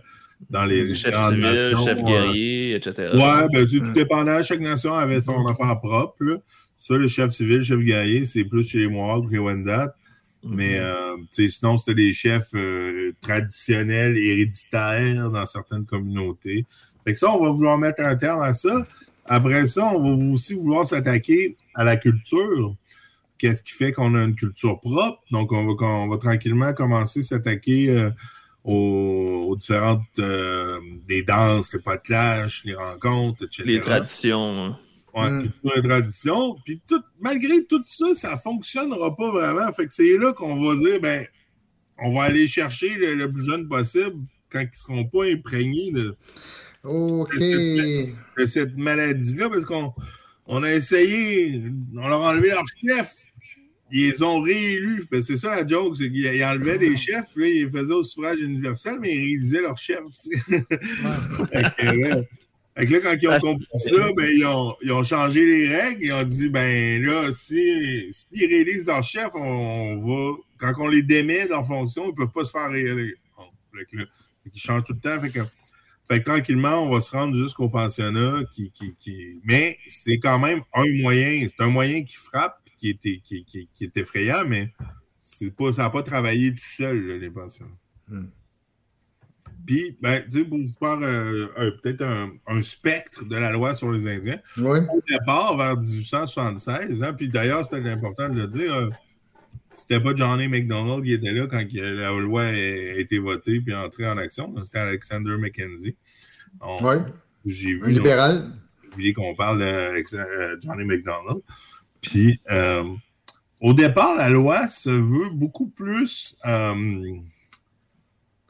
dans les chef différentes civil, nations, chef euh, guerrier, etc. Ouais, ben, c'est tout Mm. dépendant. Chaque nation avait son affaire propre. là. Ça, le chef civil, le chef guerrier, c'est plus chez les Mohawks et les Wendat. Mhm. Mais euh, sinon, c'était des chefs euh, traditionnels, héréditaires dans certaines communautés. Fait que ça, on va vouloir mettre un terme à ça. Après ça, on va aussi vouloir s'attaquer à la culture. Qu'est-ce qui fait qu'on a une culture propre? Donc, on va, on va tranquillement commencer à s'attaquer euh, aux, aux différentes euh, des danses, les potelages, les rencontres, etc. Les traditions. hein. Ouais, Mm. culture et tradition. Puis tout, malgré tout ça, ça fonctionnera pas vraiment. Fait que c'est là qu'on va dire, ben, on va aller chercher le, le plus jeune possible quand ils seront pas imprégnés de, cette maladie-là, parce qu'on on a essayé, on leur a enlevé leur chef. Ils les ont réélus. Ben, c'est ça la joke, c'est qu'ils ils enlevaient des chefs, puis là, ils les faisaient au suffrage universel, mais ils réalisaient leur chef. Fait que, là, fait que là, quand ils ont compris ça, ben, ils, ont, ils ont changé les règles. Ils ont dit, ben là, si, s'ils réalisent leur chef, on va. Quand on les démet de leur fonction, ils ne peuvent pas se faire réélire. Bon, fait que là, fait qu'ils changent tout le temps. Fait que Fait que tranquillement, on va se rendre jusqu'au pensionnat. Qui, qui, qui... Mais c'est quand même un moyen. C'est un moyen qui frappe, qui est, qui, qui, qui est effrayant, mais c'est pas, ça n'a pas travaillé tout seul, là, les pensionnats. Hmm. Puis, ben, tu sais, pour vous faire euh, peut-être un, un spectre de la loi sur les Indiens, Oui. au départ, vers 1876, hein, puis d'ailleurs, c'était important de le dire, euh, c'était pas Johnny McDonald qui était là quand la loi a, a été votée puis entrée en action. C'était Alexander Mackenzie. On- Oui. J'ai Un libéral. vous voulez qu'on parle de euh, Johnny McDonald. Puis, euh, au départ, la loi se veut beaucoup plus euh,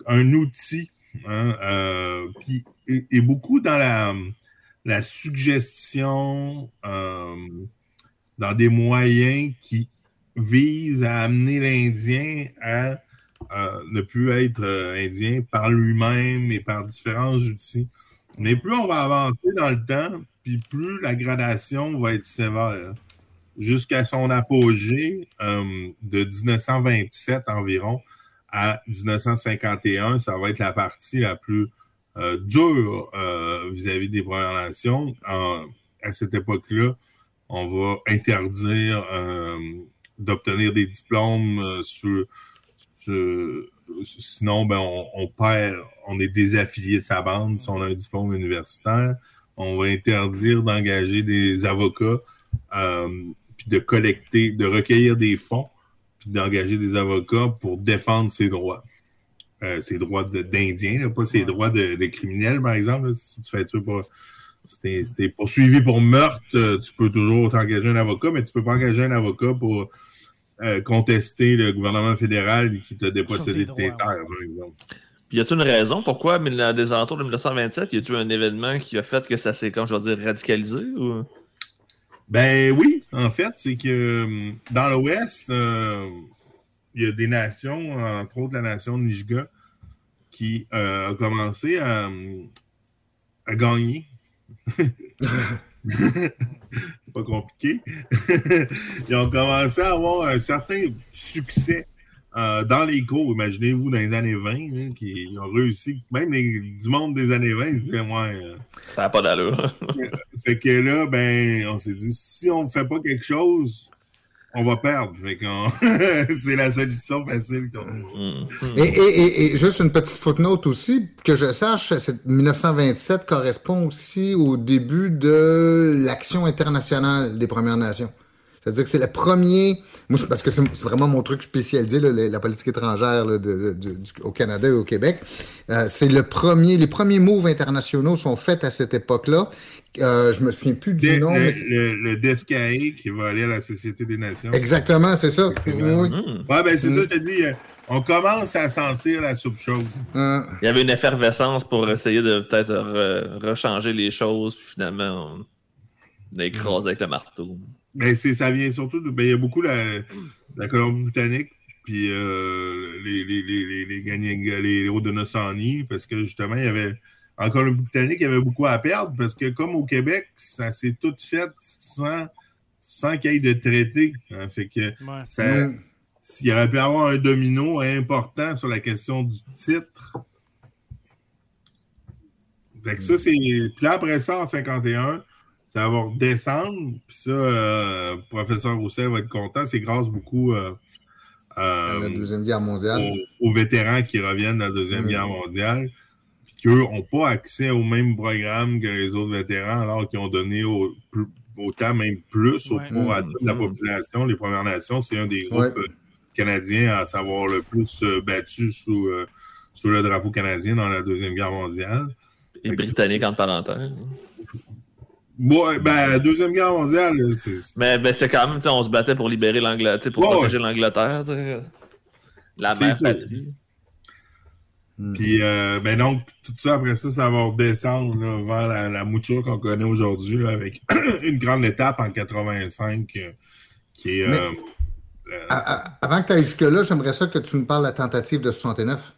un outil, hein, euh, puis, et, beaucoup dans la, la suggestion, euh, dans des moyens qui visent à amener l'Indien à ne plus être indien par lui-même et par différents outils. Mais plus on va avancer dans le temps, puis plus la gradation va être sévère. Jusqu'à son apogée euh, de 1927 environ à 1951, ça va être la partie la plus euh, dure euh, vis-à-vis des Premières Nations. À cette époque-là, on va interdire d'obtenir des diplômes sur, sinon ben on, perd, on est désaffilié de sa bande si on a un diplôme universitaire. On va interdire d'engager des avocats, puis de collecter, de recueillir des fonds, puis d'engager des avocats pour défendre ses droits. Euh, ses droits là, pas ses droits de, de criminels, par exemple. là. si tu fais tuer pour. Si t'es si t'es poursuivi pour meurtre, euh, tu peux toujours t'engager un avocat, mais tu peux pas engager un avocat pour euh, contester le gouvernement fédéral qui t'a dépossédé de tes terres, par exemple. Puis y a-t-il une raison pourquoi, des alentours de 1927, y a-t-il un événement qui a fait que ça s'est, comme je veux dire, radicalisé ou... Ben oui, en fait, c'est que euh, dans l'Ouest, euh, il y a des nations, entre autres la nation de Nijga, qui euh, a commencé à, à gagner. Pas compliqué. Ils ont commencé à avoir un certain succès euh, dans les cours. Imaginez-vous dans les années 20, hein, qui ont réussi, même les- du monde des années 20, ils se disaient, ouais, euh, Ça n'a pas d'allure. fait que là, ben, on s'est dit, si on ne fait pas quelque chose, on va perdre. Fait qu'on... c'est la solution facile qu'on Hmm. Et, et- et- et juste une petite footnote aussi, que je sache, c'est- 1927 correspond aussi au début de l'action internationale des Premières Nations. C'est-à-dire que c'est le premier, moi, c'est- parce que c'est vraiment mon truc spécialisé, là, la, la politique étrangère là, de- de- du- au Canada et au Québec. Euh, c'est le premier, les premiers moves internationaux sont faits à cette époque-là. Euh, je me souviens plus du nom. le, mais c'est- le- qui va aller à la Société des Nations. Exactement, c'est ça. Oui. Hmm. Ouais, ben c'est Mm. ça, je te dis, euh, on commence à sentir la soupe chaude. Euh, Il y avait une effervescence pour essayer de peut-être re- rechanger les choses, puis finalement, on a écrasé avec le marteau. Ben, c'est, ça vient surtout de. Ben, il y a beaucoup la, la Colombie-Britannique, puis euh, les, les, les, les, les, Gagné- les Haudenosaunee, parce que justement, il y avait. En Colombie-Britannique, il y avait beaucoup à perdre, parce que comme au Québec, ça s'est tout fait sans, sans qu'il y ait de traité. hein. fait que Ouais. ça, s'il y aurait pu avoir un domino important sur la question du titre. Fait que ça, c'est. Puis là, après ça, en 51, ça va redescendre. Puis ça, euh, professeur Roussel va être content. C'est grâce beaucoup euh, euh, la Deuxième Guerre mondiale. aux, aux vétérans qui reviennent de la Deuxième Mm. Guerre mondiale. Puis qu'eux n'ont pas accès au même programme que les autres vétérans, alors qu'ils ont donné au- plus- autant, même plus, au Ouais. pour à toute la population. Les Premières Nations, c'est un des groupes Ouais. euh, canadiens à savoir le plus euh, battu sous, euh, sous le drapeau canadien dans la Deuxième Guerre mondiale. Les Britanniques, entre parenthèses. Ouais, ben, la Deuxième Guerre mondiale, c'est. Mais ben, c'est quand même, tu sais, on se battait pour libérer l'Angleterre, pour Ouais, protéger l'Angleterre. La mère patrie. Mm. Puis, euh, ben donc, tout ça, après ça, ça va redescendre là, vers la, la mouture qu'on connaît aujourd'hui, là, avec une grande étape en 85 euh, qui est. Mais- euh, À- à- Avant que tu ailles jusque-là, j'aimerais ça que tu nous parles de la tentative de 69.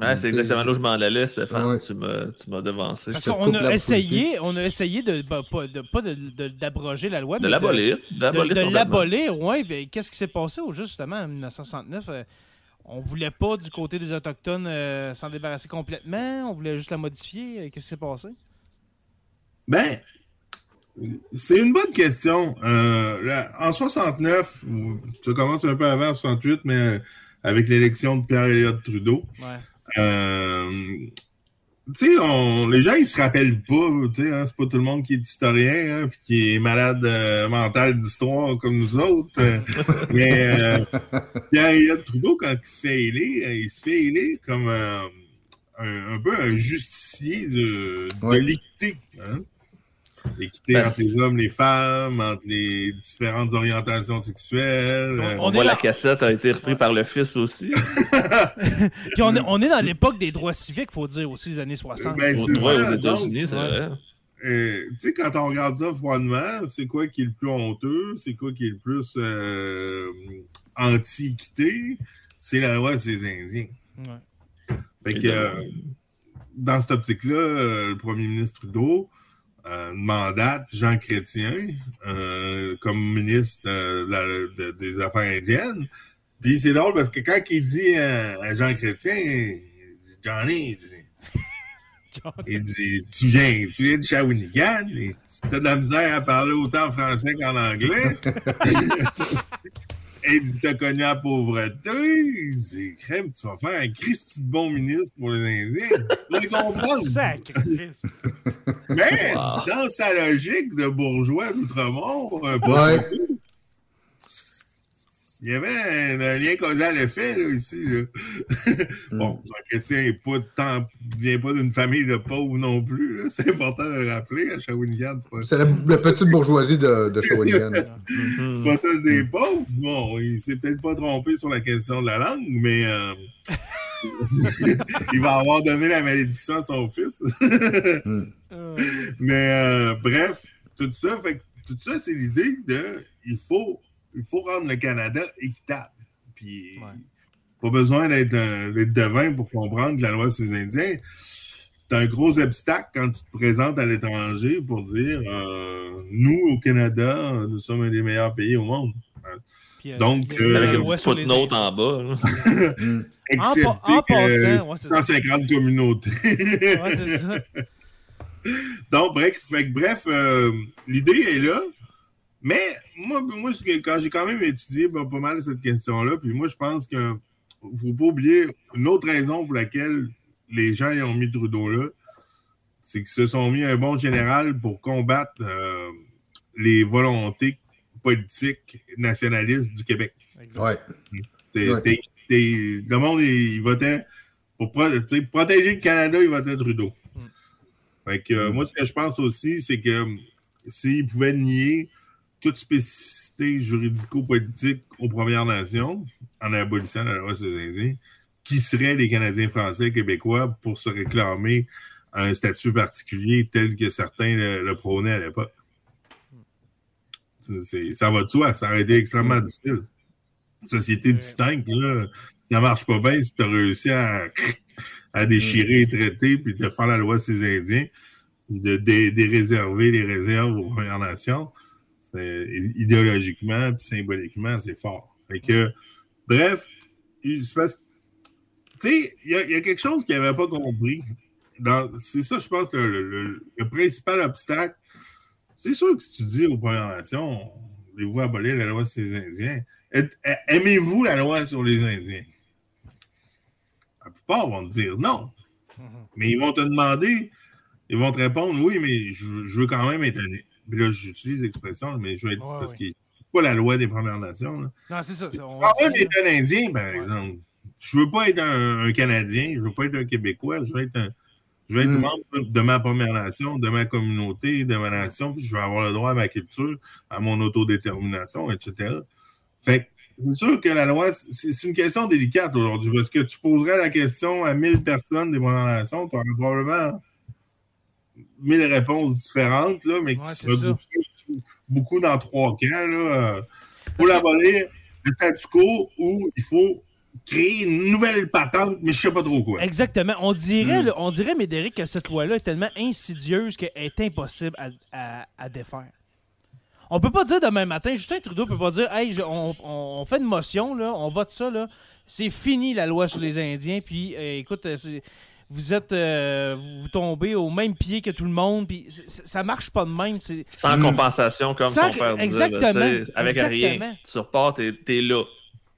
Ouais, c'est exactement là où je m'en allais, Stéphane. Ouais. Tu m'as tu m'as devancé. Parce qu'on a essayé, on a essayé de bah, pas de pas de- de- d'abroger la loi, De mais l'abolir. De l'abolir de complètement. l'abolir, oui. Ben, Qu'est-ce qui s'est passé au juste justement en 1969? euh, on voulait pas, du côté des Autochtones, euh, s'en débarrasser complètement. On voulait juste la modifier. Euh, Qu'est-ce qui s'est passé? Ben, c'est une bonne question. Euh, là, en 69, ou ça commence un peu avant, en 68, mais avec l'élection de Pierre-Éliott Trudeau, Ouais. Euh, tu sais, on- les gens, ils se rappellent pas, tu sais, hein, c'est pas tout le monde qui est historien, hein, puis qui est malade euh, mental d'histoire comme nous autres. euh, mais euh, Pierre-Éliott Trudeau, quand il se fait élire, euh, il se fait élire comme un, un peu un justicier de, de Ouais. l'équité. Hein? L'équité Ben, entre les hommes, les femmes, entre les différentes orientations sexuelles. euh, On On est voit là- la cassette a été reprise par le fils aussi. Puis on est, on est dans l'époque des droits civiques, faut dire aussi, les années 60. Ben, Au- c'est ouais, ça, aux États-Unis, c'est vrai. Euh, tu sais, quand on regarde ça froidement, c'est quoi qui est le plus honteux? C'est quoi qui est le plus euh, anti-équité? C'est la loi des Indiens. Ouais. Fait que, euh, dans cette optique-là, euh, le premier ministre Trudeau euh, mandate Jean Chrétien euh, comme ministre de la- de- des Affaires indiennes. Puis c'est drôle parce que quand il dit euh, à Jean Chrétien, il dit Johnny, il dit, il dit Tu viens, tu viens de Shawinigan, et tu as de la misère à parler autant français qu'en anglais. Et dit T'as connu la pauvreté. Dit Crème, tu vas faire un Christy de bon ministre pour les Indiens. Tu vas les comprendre. Sacrifice. Mais Wow. dans sa logique de bourgeois d'Outremont, un peu Ouais. Il y avait un, lien causal effet là, ici. Là. bon, Jean Chrétien est pas de temps, vient pas d'une famille de pauvres non plus. C'est important de le rappeler à Shawinigan. C'est pas, la, la petite bourgeoisie de, de Shawinigan. Pas tous des pauvres. Bon, il s'est peut-être pas trompé sur la question de la langue, mais euh, il va avoir donné la malédiction à son fils. Euh, Mais euh, bref, tout ça, fait tout ça, c'est l'idée de il faut, il faut rendre le Canada équitable. Puis Ouais. pas besoin d'être un- d'être devin pour comprendre que la loi sur les Indiens, c'est un gros obstacle quand tu te présentes à l'étranger pour dire euh, nous, au Canada, nous sommes un des meilleurs pays au monde. puis, euh, Donc, il y a euh, Avec une petite footnote en bas. Mm. En passant, ouais, c'est ça. 150 communautés. Ouais, c'est ça. Donc, bref, bref euh, l'idée est là. Mais moi, moi quand j'ai quand même étudié pas, pas mal cette question-là, puis moi, je pense qu'il ne faut pas oublier une autre raison pour laquelle les gens y ont mis Trudeau là, c'est qu'ils se sont mis un bon général pour combattre euh, les volontés politiques nationalistes du Québec. Ouais. Le monde, il, il votait pour pro- protéger le Canada, il votait Trudeau. Mm. Fait que, euh, Mm. moi, ce que je pense aussi, c'est que euh, s'il pouvait nier toute spécificité juridico-politique aux Premières Nations en abolissant la loi sur les Indiens, qui seraient les Canadiens français québécois pour se réclamer un statut particulier tel que certains le, le prônaient à l'époque? Ça va de soi, ça aurait été extrêmement difficile. Société distincte, là, ça marche pas bien si tu as réussi à, à déchirer les traités puis de faire la loi sur les Indiens, de dé- déréserver les réserves aux Premières Nations. Idéologiquement puis symboliquement, c'est fort. Fait que, bref, il se passe. Tu sais, il y, a- il y a quelque chose qu'il n'avait pas compris. C'est ça, je pense, le, le- le principal obstacle. C'est sûr que si tu dis aux Premières Nations, voulez-vous abolir la loi sur les Indiens, aimez-vous la loi sur les Indiens? La plupart vont te dire non. Mhm. Mais ils vont te demander, ils vont te répondre oui, mais je, je veux quand même être. Puis là, j'utilise l'expression, mais je veux être. Ouais, parce que c'est pas la loi des Premières Nations. là. Non, c'est ça. on Je va veux quand être un Indien, par exemple. Je veux pas être un, un Canadien, je veux pas être un Québécois, je veux être un. Je veux être Mm. membre de ma Première Nation, de ma communauté, de ma nation, puis je veux avoir le droit à ma culture, à mon autodétermination, etc. Fait que c'est sûr que la loi, c'est c'est une question délicate aujourd'hui, parce que tu poserais la question à 1000 personnes des Premières Nations, tu aurais probablement 1000 réponses différentes, là, mais qui Ouais, ça. beaucoup, dans trois camps. Là. Pour Parce que- l'abolir, le statu quo, où il faut créer une nouvelle patente, mais je sais pas trop quoi. Exactement. On dirait, Mm. là, on dirait, Médéric, que cette loi-là est tellement insidieuse qu'elle est impossible à, à- à défaire. On peut pas dire demain matin, Justin Trudeau peut pas dire Hey, je- on, on fait une motion, là, on vote ça, là. C'est fini la loi sur les Indiens, puis euh, écoute, euh, c'est- vous êtes euh, vous tombez au même pied que tout le monde, puis ça marche pas de même. c'est- Sans Mm. compensation, comme Sans- son père disait. exactement, là, tu sais, avec exactement. rien. Tu repars, t'es t'es là.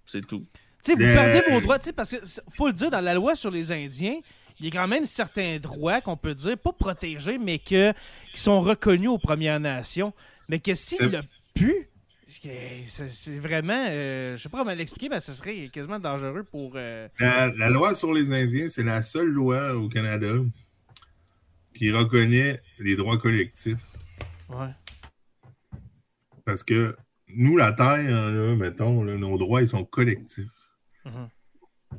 C'est tout. Tu sais, vous perdez vos droits, tu sais, parce que faut le dire, dans la loi sur les Indiens, il y a quand même certains droits qu'on peut dire, pas protégés, mais que, qui sont reconnus aux Premières Nations. Mais que s'il C'est- l'a pu, c'est c'est vraiment, euh, je sais pas comment l'expliquer, mais ça serait quasiment dangereux pour. euh, La, la loi sur les Indiens, c'est la seule loi au Canada qui reconnaît les droits collectifs. ouais. Parce que nous, la Terre, là, mettons, là, nos droits, ils sont collectifs. Mhm.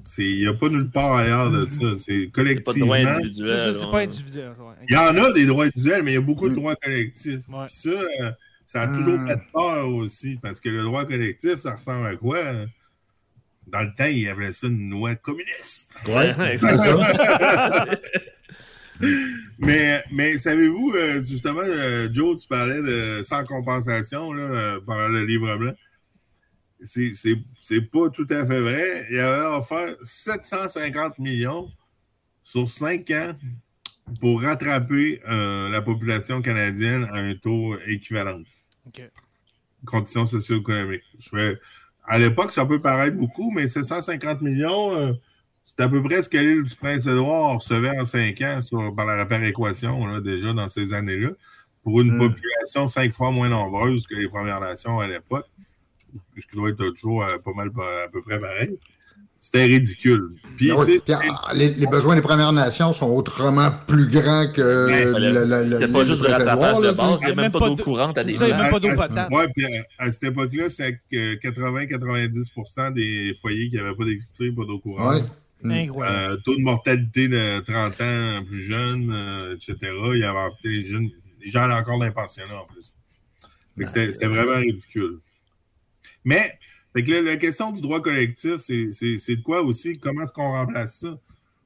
C'est- Il n'y a pas nulle part ailleurs de ça. C'est pas de collectivement. C'est individuel. ça, c'est pas individuel. ouais. Il y en a des droits individuels, mais il y a beaucoup de droits collectifs. Ouais. Puis ça, euh, ça a toujours Ah. fait peur aussi, parce que le droit collectif, ça ressemble à quoi? Dans le temps, ils appelaient ça une loi communiste. Ouais, ça. Mais, mais savez-vous, euh, justement, euh, Joe, tu parlais de sans compensation là, euh, pendant le livre blanc. C'est c'est- c'est pas tout à fait vrai. Il avait offert 750 millions sur 5 ans pour rattraper euh, la population canadienne à un taux équivalent. Conditions socio-économiques. Je fais- à l'époque, ça peut paraître beaucoup, mais 750 millions, euh, c'est à peu près ce que l'île du Prince-Édouard recevait en 5 ans sur, par la péréquation, là, déjà dans ces années-là, pour une Mm. population cinq fois moins nombreuse que les Premières Nations à l'époque, ce qui doit être toujours euh, pas mal à peu près pareil. C'était ridicule. Puis, oui, puis, ah, les, les besoins des Premières Nations sont autrement plus grands que Ouais, le, le, le, Il n'y a le- pas le juste de réservoir, rattrapage de base, il n'y a Même pas d'eau de- courante à c'est des ça, il y a même places. pas d'eau potable. Ouais, puis à, à cette époque-là, c'est que 80-90% des foyers qui n'avaient pas d'électricité, pas d'eau courante. Ouais. Mm. Euh, taux de mortalité de 30 ans plus jeunes, euh, etc. Il y avait les jeunes, les gens encore pensionnats en plus. C'était vraiment ridicule. Mais fait que là, la question du droit collectif, c'est de quoi aussi? Comment est-ce qu'on remplace ça?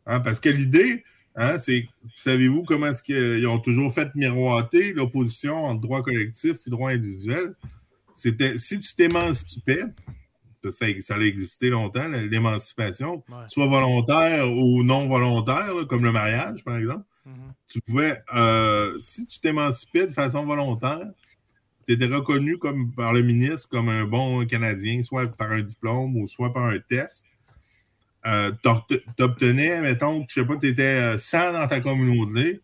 Hein, parce que l'idée, hein, c'est, savez-vous comment est-ce qu'ils ont toujours fait miroiter l'opposition entre droit collectif et droit individuel? C'était si tu t'émancipais, ça, ça a existé longtemps, l'émancipation, Ouais. soit volontaire ou non volontaire, comme le mariage, par exemple, Mhm. tu pouvais, euh, si tu t'émancipais de façon volontaire, étais reconnu comme, par le ministre comme un bon Canadien, soit par un diplôme ou soit par un test. Euh, tu obtenais, mettons, je sais pas, tu étais 100 dans ta communauté,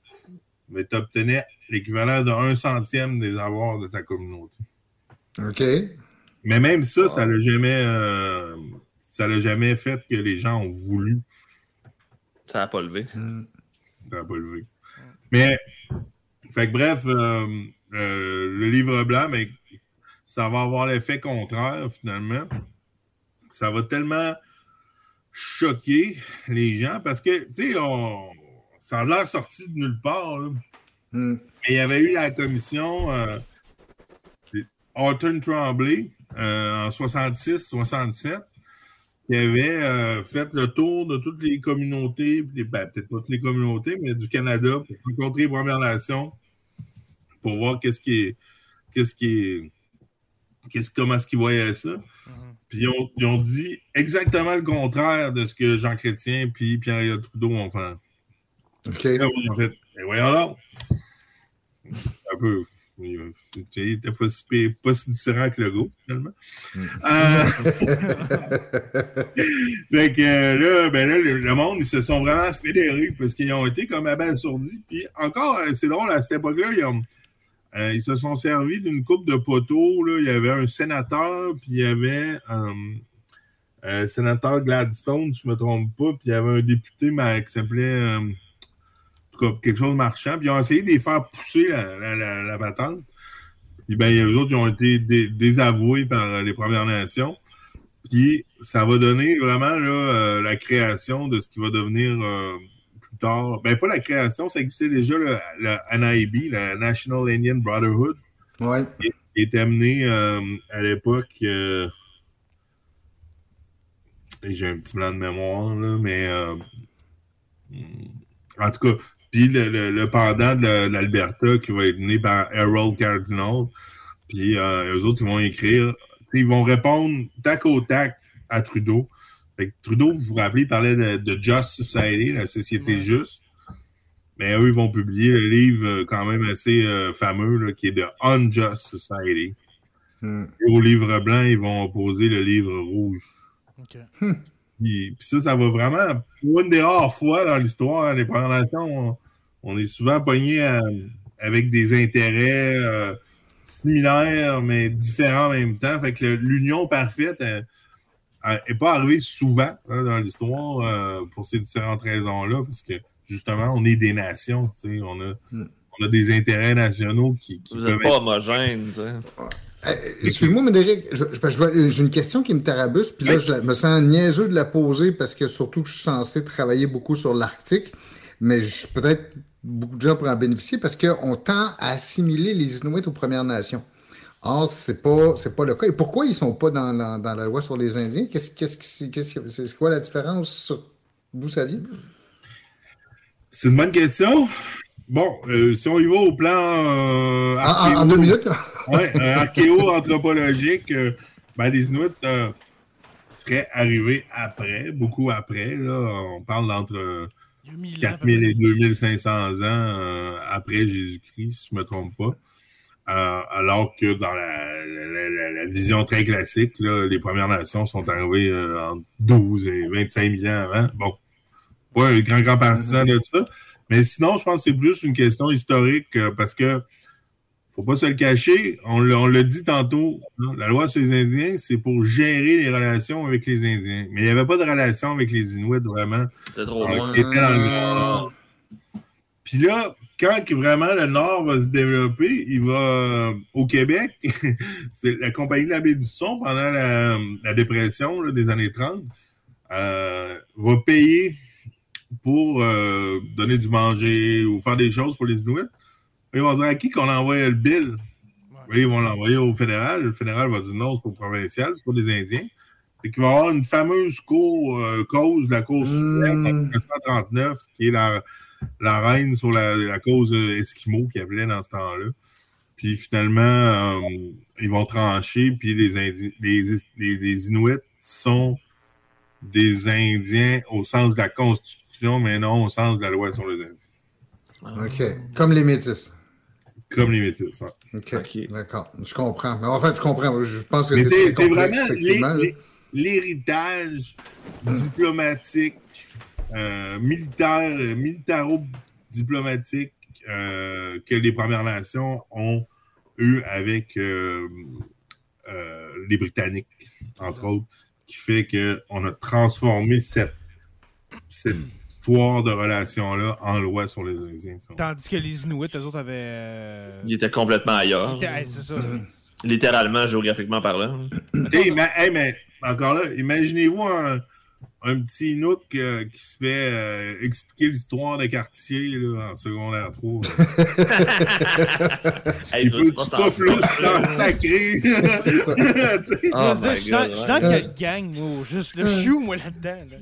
mais tu obtenais l'équivalent de 1 centième des avoirs de ta communauté. OK. Mais même ça, ça l'a jamais, euh, ça l'a jamais fait que les gens ont voulu Ça n'a pas levé. Mm. Ça n'a pas levé. Mais, fait que bref, euh, euh, le livre blanc, mais ça va avoir l'effet contraire finalement. Ça va tellement choquer les gens parce que, tu sais, on- ça a l'air sorti de nulle part. Mm. Et il y avait eu la commission euh, Horton Tremblay euh, en 66-67 qui avait euh, fait le tour de toutes les communautés, ben, peut-être pas toutes les communautés, mais du Canada pour rencontrer les Premières Nations pour voir qu'est-ce qui est. Qu'est-ce qui est. Qu'est-ce, comment est-ce qu'ils voyaient ça. Puis ils ont, ils ont dit exactement le contraire de ce que Jean Chrétien puis Pierre Trudeau ont fait. OK. En fait, ben voyons là. Un peu. Il n'était pas si, pas si différent que le groupe, finalement. Euh, fait que là, ben là, le, le monde, ils se sont vraiment fédérés parce qu'ils ont été comme abasourdis. Puis encore, c'est drôle, à cette époque-là, ils, ont- euh, ils se sont servis d'une coupe de poteaux. Là. Il y avait un sénateur, puis il y avait un euh, sénateur Gladstone, si je ne me trompe pas, puis il y avait un député mais, qui s'appelait cas, quelque chose de marchand. Puis ils ont essayé de les faire pousser la, la, la, la patente. Ben, les autres, ils ont été dé- désavoués par les Premières Nations. Puis ça va donner vraiment euh, la création de ce qui va devenir plus tard. Ben, pas la création, ça existait déjà, le, le NIB, la National Indian Brotherhood, Ouais. qui était amené euh, à l'époque. euh, J'ai un petit blanc de mémoire, là, mais euh, en tout cas, puis le, le- le pendant de la- de l'Alberta qui va être mené par Harold Cardinal. Puis eux autres, ils vont écrire, ils vont répondre tac au tac à Trudeau. Fait que Trudeau, vous vous rappelez, il parlait de, de Just Society, la société Ouais. juste. Mais eux, ils vont publier le livre euh, quand même assez euh, fameux là, qui est de Unjust Society. Hmm. Et au livre blanc, ils vont opposer le livre rouge. OK. Puis, puis ça, ça va vraiment, pour une des rares fois dans l'histoire des Premières Nations, on, on est souvent pogné à- avec des intérêts euh, similaires, mais différents en même temps. Fait que l'union parfaite n'est pas arrivée souvent hein, dans l'histoire euh, pour ces différentes raisons-là, parce que justement, on est des nations. tu sais, On a, Hmm. on a des intérêts nationaux qui, qui Vous n'êtes pas homogène, tu sais. Euh, Excuse-moi, Médéric, j'ai une question qui me tarabusse, puis là, je me sens niaiseux de la poser parce que surtout que je suis censé travailler beaucoup sur l'Arctique, mais je- peut-être beaucoup de gens pourraient en bénéficier parce qu'on tend à assimiler les Inuits aux Premières Nations. Or, c'est pas, c'est pas le cas. Et pourquoi ils sont pas dans, dans- dans la loi sur les Indiens? Qu'est-ce, qu'est-ce, qu'est-ce que- c'est quoi la différence? D'où ça vient? C'est une bonne question. Bon, euh, si on y va au plan euh, En, en- en deux minutes, là? Ouais, euh, archéo-anthropologique, euh, ben, les Inuits euh, seraient arrivés après, beaucoup après. Là, on parle d'entre euh, Il y a 1000 ans. à peu 4000 près. et 2500 ans euh, après Jésus-Christ, si je ne me trompe pas. Euh, alors que dans la, la- la- la vision très classique, là, les Premières Nations sont arrivées euh, entre 12 et 25 000 ans avant. Bon, pas un grand, grand partisan de ça. Mais sinon, je pense que c'est plus une question historique euh, parce que faut pas se le cacher, on l'a dit tantôt, hein, la loi sur les Indiens, c'est pour gérer les relations avec les Indiens. Mais il n'y avait pas de relation avec les Inuits vraiment. C'était trop loin. le Nord. Puis là, quand vraiment le Nord va se développer, il va euh, au Québec, c'est la compagnie de la baie du Son pendant la, la dépression là, des années 30, euh, va payer pour euh, donner du manger ou faire des choses pour les Inuits. Ils vont dire à qui qu'on envoie le bill? Ils vont l'envoyer au fédéral. Le fédéral va dire non, c'est pour le provincial, c'est pour des Indiens. Fait qu'il va y avoir une fameuse cour, cause de la cause suprême en Mm. 1939, qui est la, la reine sur la, la cause euh, Esquimau qui appelait dans ce temps-là. Puis finalement, euh, ils vont trancher, puis les, Indi- les, les, les Inuits sont des Indiens au sens de la Constitution, mais non au sens de la loi sur les Indiens. OK. Comme les Métis. Comme les Métis. ouais. OK. D'accord. Je comprends. Mais en fait, je comprends. Je pense que c'est vraiment l'héritage diplomatique, euh, militaire, euh, militaro-diplomatique euh, que les Premières Nations ont eu avec euh, euh, les Britanniques, entre autres, qui fait qu'on a transformé cette, cette histoire de relation-là en loi sur les Indiens. Tandis que les Inuits, eux autres avaient. euh, Il était complètement ailleurs. étaient- c'est ça. Mhm. Littéralement, géographiquement parlant. Hey, mais, hey, mais encore là, imaginez-vous un, un petit Nook euh, qui se fait euh, expliquer l'histoire des quartiers là, en secondaire 3. Hey, Il peut pas, s'en plus s'en sacrer. Oh Je suis dans- ouais. dans quelle gang, moi? Juste, suis où, moi, là-dedans? là?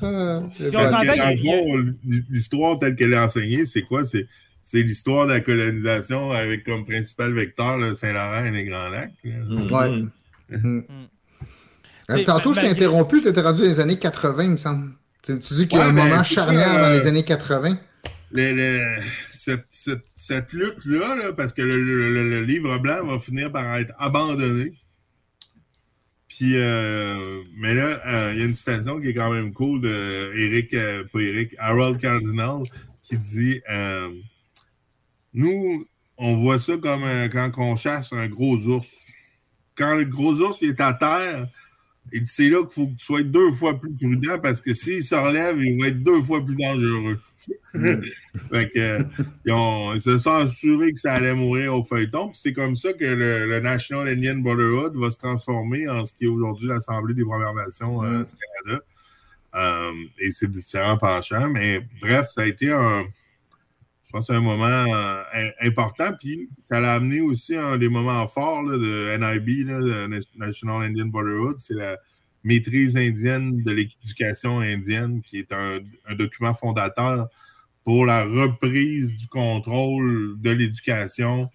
Ah, on Parce que, le a- fond, l'histoire telle qu'elle est enseignée, c'est quoi? C'est c'est l'histoire de la colonisation avec comme principal vecteur le Saint-Laurent et les Grands Lacs. là. Ouais. Mhm. T'sais, Euh, Tantôt, je t'ai interrompu, tu étais rendu dans les années 80, il me semble. Tu, tu dis qu'il y a Ouais, un moment charnière dans euh, les années 80. le- le- cette, cette- cette lutte-là, là, parce que le, le- le- le livre blanc va finir par être abandonné. Puis, euh, mais là, euh, il y a une citation qui est quand même cool de Eric, euh, pas Eric, Harold Cardinal, qui dit euh, Nous, on voit ça comme euh, quand on chasse un gros ours. Quand le gros ours il est à terre, il dit c'est là qu'il faut que tu sois deux fois plus prudent parce que s'il se relève, il va être deux fois plus dangereux. fait que, euh, ils, ont- ils se sont assurés que ça allait mourir au feuilleton. Puis c'est comme ça que le, le National Indian Brotherhood va se transformer en ce qui est aujourd'hui l'Assemblée des Premières Nations euh, Mm. du Canada. Euh, et c'est différents penchants. Mais bref, ça a été un, pense, un moment euh, im- important. Puis ça l'a amené aussi un des moments forts là, de NIB, là, de National Indian Brotherhood. C'est la maîtrise indienne de l'éducation indienne, qui est un, un document fondateur pour la reprise du contrôle de l'éducation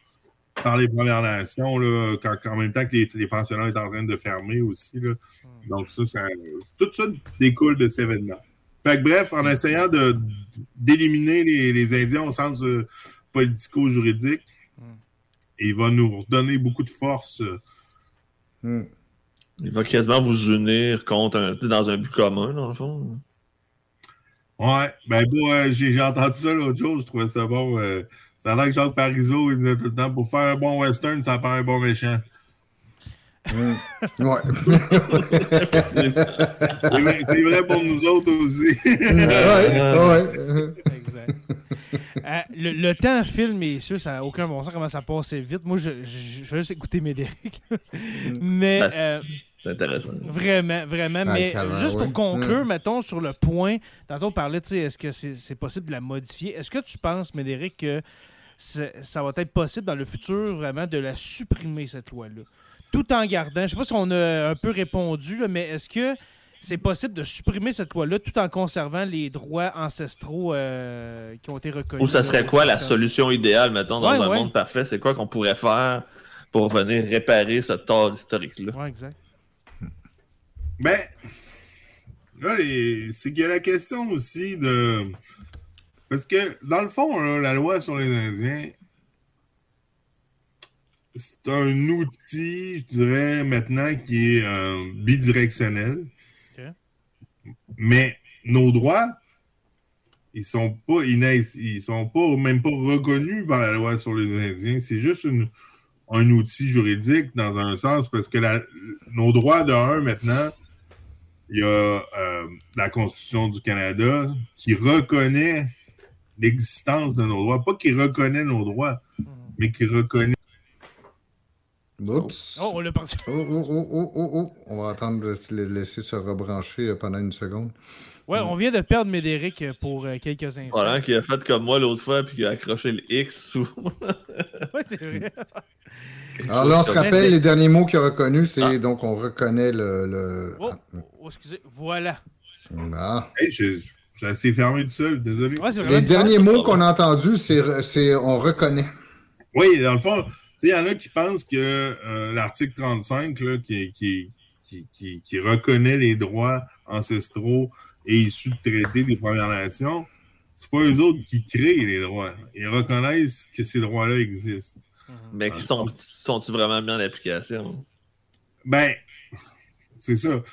par les Premières Nations, là, quand, en même temps que les, les pensionnats sont en train de fermer aussi. Là. Donc, ça, ça, tout ça découle de cet événement. Fait que, bref, en essayant de, d'éliminer les, les Indiens au sens euh, politico-juridique, il va nous redonner beaucoup de force. Hmm. Il va quasiment vous unir contre un, dans un but commun, dans le fond. Ouais, ben bon, euh, j'ai j'ai entendu ça l'autre jour, je trouvais ça bon. euh, ça a l'air que Jacques Parizeau, il disait tout le temps, pour faire un bon western, ça prend un bon méchant. Hmm. Ouais. C'est vrai, pour nous autres aussi. ouais, ouais. Exact. Euh, le, le temps file, messieurs, ça n'a aucun bon sens comment ça passe vite. Moi, je, je, je vais juste écouter Médéric. Mais Ben, c'est- euh, C'est intéressant. vraiment, vraiment. Ah, mais calme, juste ouais. pour conclure, Mm. mettons, sur le point, tantôt on parlait, tu sais, est-ce que c'est possible de la modifier? Est-ce que tu penses, Médéric, que ça va être possible dans le futur vraiment de la supprimer, cette loi-là? Tout en gardant, je sais pas si on a un peu répondu, là, mais est-ce que c'est possible de supprimer cette loi-là tout en conservant les droits ancestraux euh, qui ont été reconnus? Ou ça serait quoi la solution idéale, mettons, dans Ouais, un ouais. monde parfait? C'est quoi qu'on pourrait faire pour venir réparer ce tort historique-là? Ouais, exact. Ben, là, les- c'est qu'il y a la question aussi de. Parce que, dans le fond, là, la loi sur les Indiens, c'est un outil, je dirais, maintenant, qui est euh, bidirectionnel. Mais nos droits, ils sont pas inès- ils sont pas même pas reconnus par la loi sur les Indiens. C'est juste une- un outil juridique dans un sens parce que la- nos droits de un maintenant, il y a euh, la Constitution du Canada qui reconnaît l'existence de nos droits. Pas qui reconnaît nos droits, mais qui reconnaît. Oups. Oh, on l'a parti. Oh, oh, oh, oh, oh, oh. On va attendre de se le laisser se rebrancher euh, pendant une seconde. Ouais, on vient de perdre Médéric euh, pour euh, quelques instants. Voilà, qui a fait comme moi l'autre fois, puis qui a accroché le X sous. Ouais, c'est vrai. Alors là, on se c'est- rappelle les derniers mots qu'il a reconnus, c'est Ah. donc on reconnaît le. le... Oh, oh, excusez. Voilà. Ah. Hey, je, assez fermé tout seul, désolé. C'est Les derniers mots qu'on a entendus, c'est c'est on reconnaît. Oui, dans le fond, il y en a qui pensent que euh, l'article 35, là, qui, qui, qui, qui, qui reconnaît les droits ancestraux et issus de traités des Premières Nations, c'est pas eux autres qui créent les droits. Ils reconnaissent que ces droits-là existent. Mais qui sont, sont-ils vraiment mis en application? Ben, c'est ça.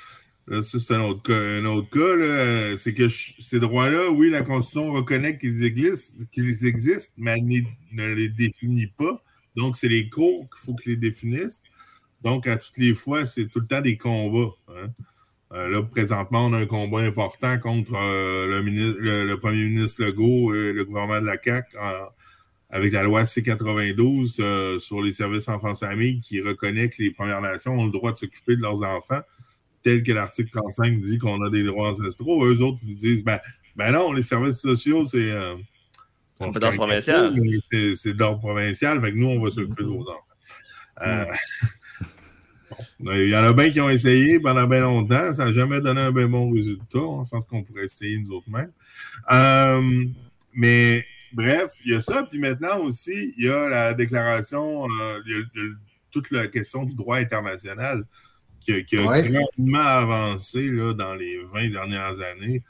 Là, ça, c'est un autre cas. Un autre cas, là, c'est que ces droits-là, oui, la Constitution reconnaît qu'ils existent, qu'ils existent, mais elle ne les définit pas. Donc, c'est les cours qu'il faut qu'ils les définissent. Donc, à toutes les fois, c'est tout le temps des combats. hein. Euh, là, présentement, on a un combat important contre euh, le, premier ministre Legault et le gouvernement de la CAQ avec la loi C-92 euh, sur les services enfants-famille qui reconnaît que les Premières Nations ont le droit de s'occuper de leurs enfants, tel que l'article 35 dit qu'on a des droits ancestraux. Eux autres, ils disent, ben, ben non, les services sociaux, c'est... Euh, bon, C'est je d'ordre caricature, provincial. mais c'est- d'ordre provincial, fait que nous, on va s'occuper de vos enfants. Euh, bon, Il y en a bien qui ont essayé pendant bien longtemps. Ça n'a jamais donné un bien bon résultat. hein. Je pense qu'on pourrait essayer nous autres mêmes. Euh, mais bref, il y a ça. Puis maintenant aussi, il y a la déclaration, euh, il y a- il y a toute la question du droit international qui a, qui a Ouais. grandement avancé là, dans les 20 dernières années,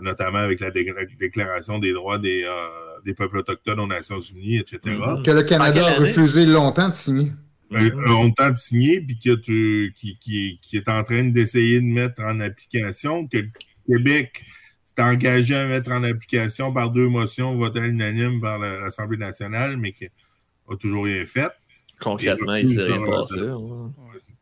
notamment avec la, dé- la déclaration des droits des, euh, des peuples autochtones aux Nations Unies, etc. Mhm. Que le Canada a refusé longtemps de signer. Euh, longtemps de signer, puis que tu, qui, qui, qui est en train d'essayer de mettre en application, que le Québec s'est engagé à mettre en application par deux motions votées à l'unanime par la- l'Assemblée nationale, mais qui n'a toujours rien fait, Concrètement, il s'est rien passé. de- hein.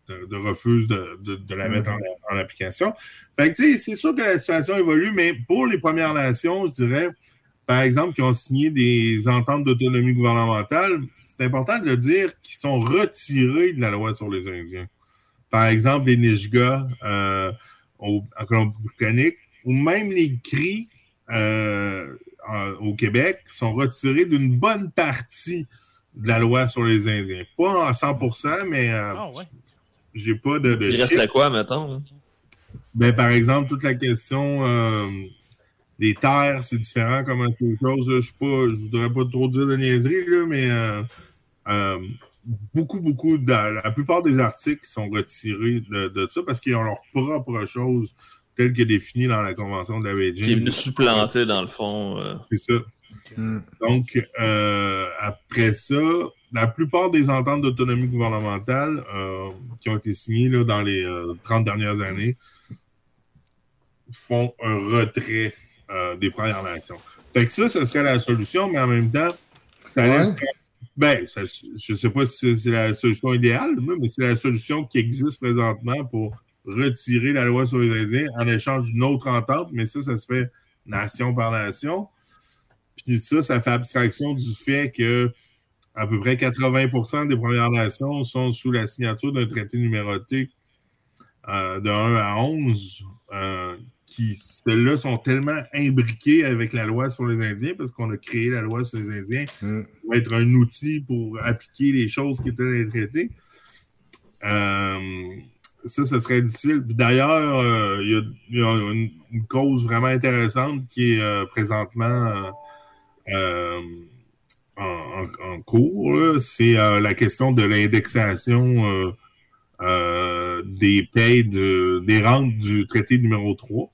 de, de refuse de, de, de la mettre en, en application. Fait que, tu sais, c'est sûr que la situation évolue, mais pour les Premières Nations, je dirais, par exemple, qui ont signé des ententes d'autonomie gouvernementale, c'est important de le dire qu'ils sont retirés de la loi sur les Indiens. Par exemple, les Nishga euh, au- en Colombie-Britannique, ou même les Cris euh, au Québec sont retirés d'une bonne partie de la loi sur les Indiens. Pas en 100%, mais euh, Ah, ouais. j'ai pas de, de Il reste la quoi, mettons? hein? Ben, par exemple, toute la question des terres, c'est différent comment c'est les choses. Je je voudrais pas trop dire de niaiserie, là, mais euh, euh, beaucoup, beaucoup, de, la plupart des articles sont retirés de, de ça parce qu'ils ont leur propre chose telle que définie dans la Convention de la Beijing. Qui est venu supplanter, dans le fond. euh, C'est ça. Donc, après ça, la plupart des ententes d'autonomie gouvernementale qui ont été signées là, dans les euh, 30 dernières années font un retrait euh, des Premières Nations. Fait que ça, ce serait la solution, mais en même temps, ça Ouais. laisse. Ben, ça- je ne sais pas si c'est- c'est la solution idéale, mais c'est la solution qui existe présentement pour retirer la loi sur les Indiens en échange d'une autre entente, mais ça, ça se fait nation par nation. Puis ça, ça fait abstraction du fait que à peu près 80% des Premières Nations sont sous la signature d'un traité numéroté euh, de 1 à 11, euh, qui, ceux-là, sont tellement imbriqués avec la loi sur les Indiens, parce qu'on a créé la loi sur les Indiens Hmm. pour être un outil pour appliquer les choses qui étaient dans les traités. Euh, ça, ce serait difficile. D'ailleurs, euh, il y a, il y a une, une cause vraiment intéressante qui est euh, présentement euh, en, en- en cours. C'est la question de l'indexation des payes de, des rentes du traité numéro 3.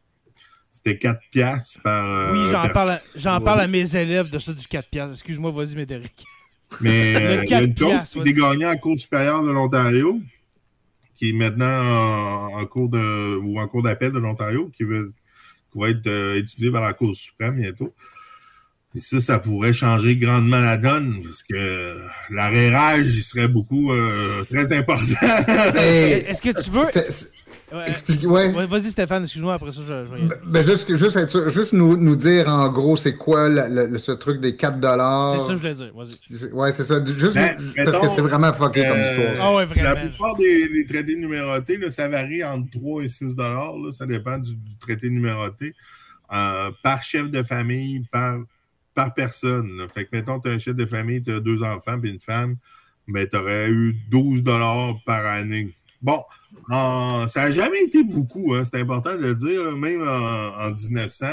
C'était 4 piastres par. euh, Oui, j'en parle, à- Ouais. parle à mes élèves de ça du 4 piastres. Excuse-moi, vas-y, Médéric. Mais euh, il y a une 4 cause piastres, qui est gagnée en Cour supérieure de l'Ontario, qui est maintenant en, en cours de ou en cours d'appel de l'Ontario, qui, va- qui va être euh, étudiée par la Cour suprême bientôt. Et ça, ça pourrait changer grandement la donne, parce que l'arrérage, il serait beaucoup euh, très important. Hey, Est-ce que tu veux. c'est- c'est- Ouais, explique- ouais. ouais, Vas-y, Stéphane, excuse-moi, après ça, je, je. Ben, ben, juste, juste, être sûr- juste nous, nous dire en gros, c'est quoi le- le- ce truc des 4 dollars? C'est ça que je voulais dire. Vas-y. C'est- Ouais, c'est ça. Juste Ben, nous- mettons, parce que c'est vraiment fucké comme euh, histoire. Ah ouais, La plupart des, des traités numérotés, là, ça varie entre 3 et 6 dollars. Ça dépend du, du traité numéroté. Euh, par chef de famille, par, par personne. là. Fait que, mettons, tu as un chef de famille, tu as deux enfants puis une femme, ben, tu aurais eu 12 dollars par année. Bon, en- ça n'a jamais été beaucoup, hein, c'est important de le dire. là. Même en, en 1900,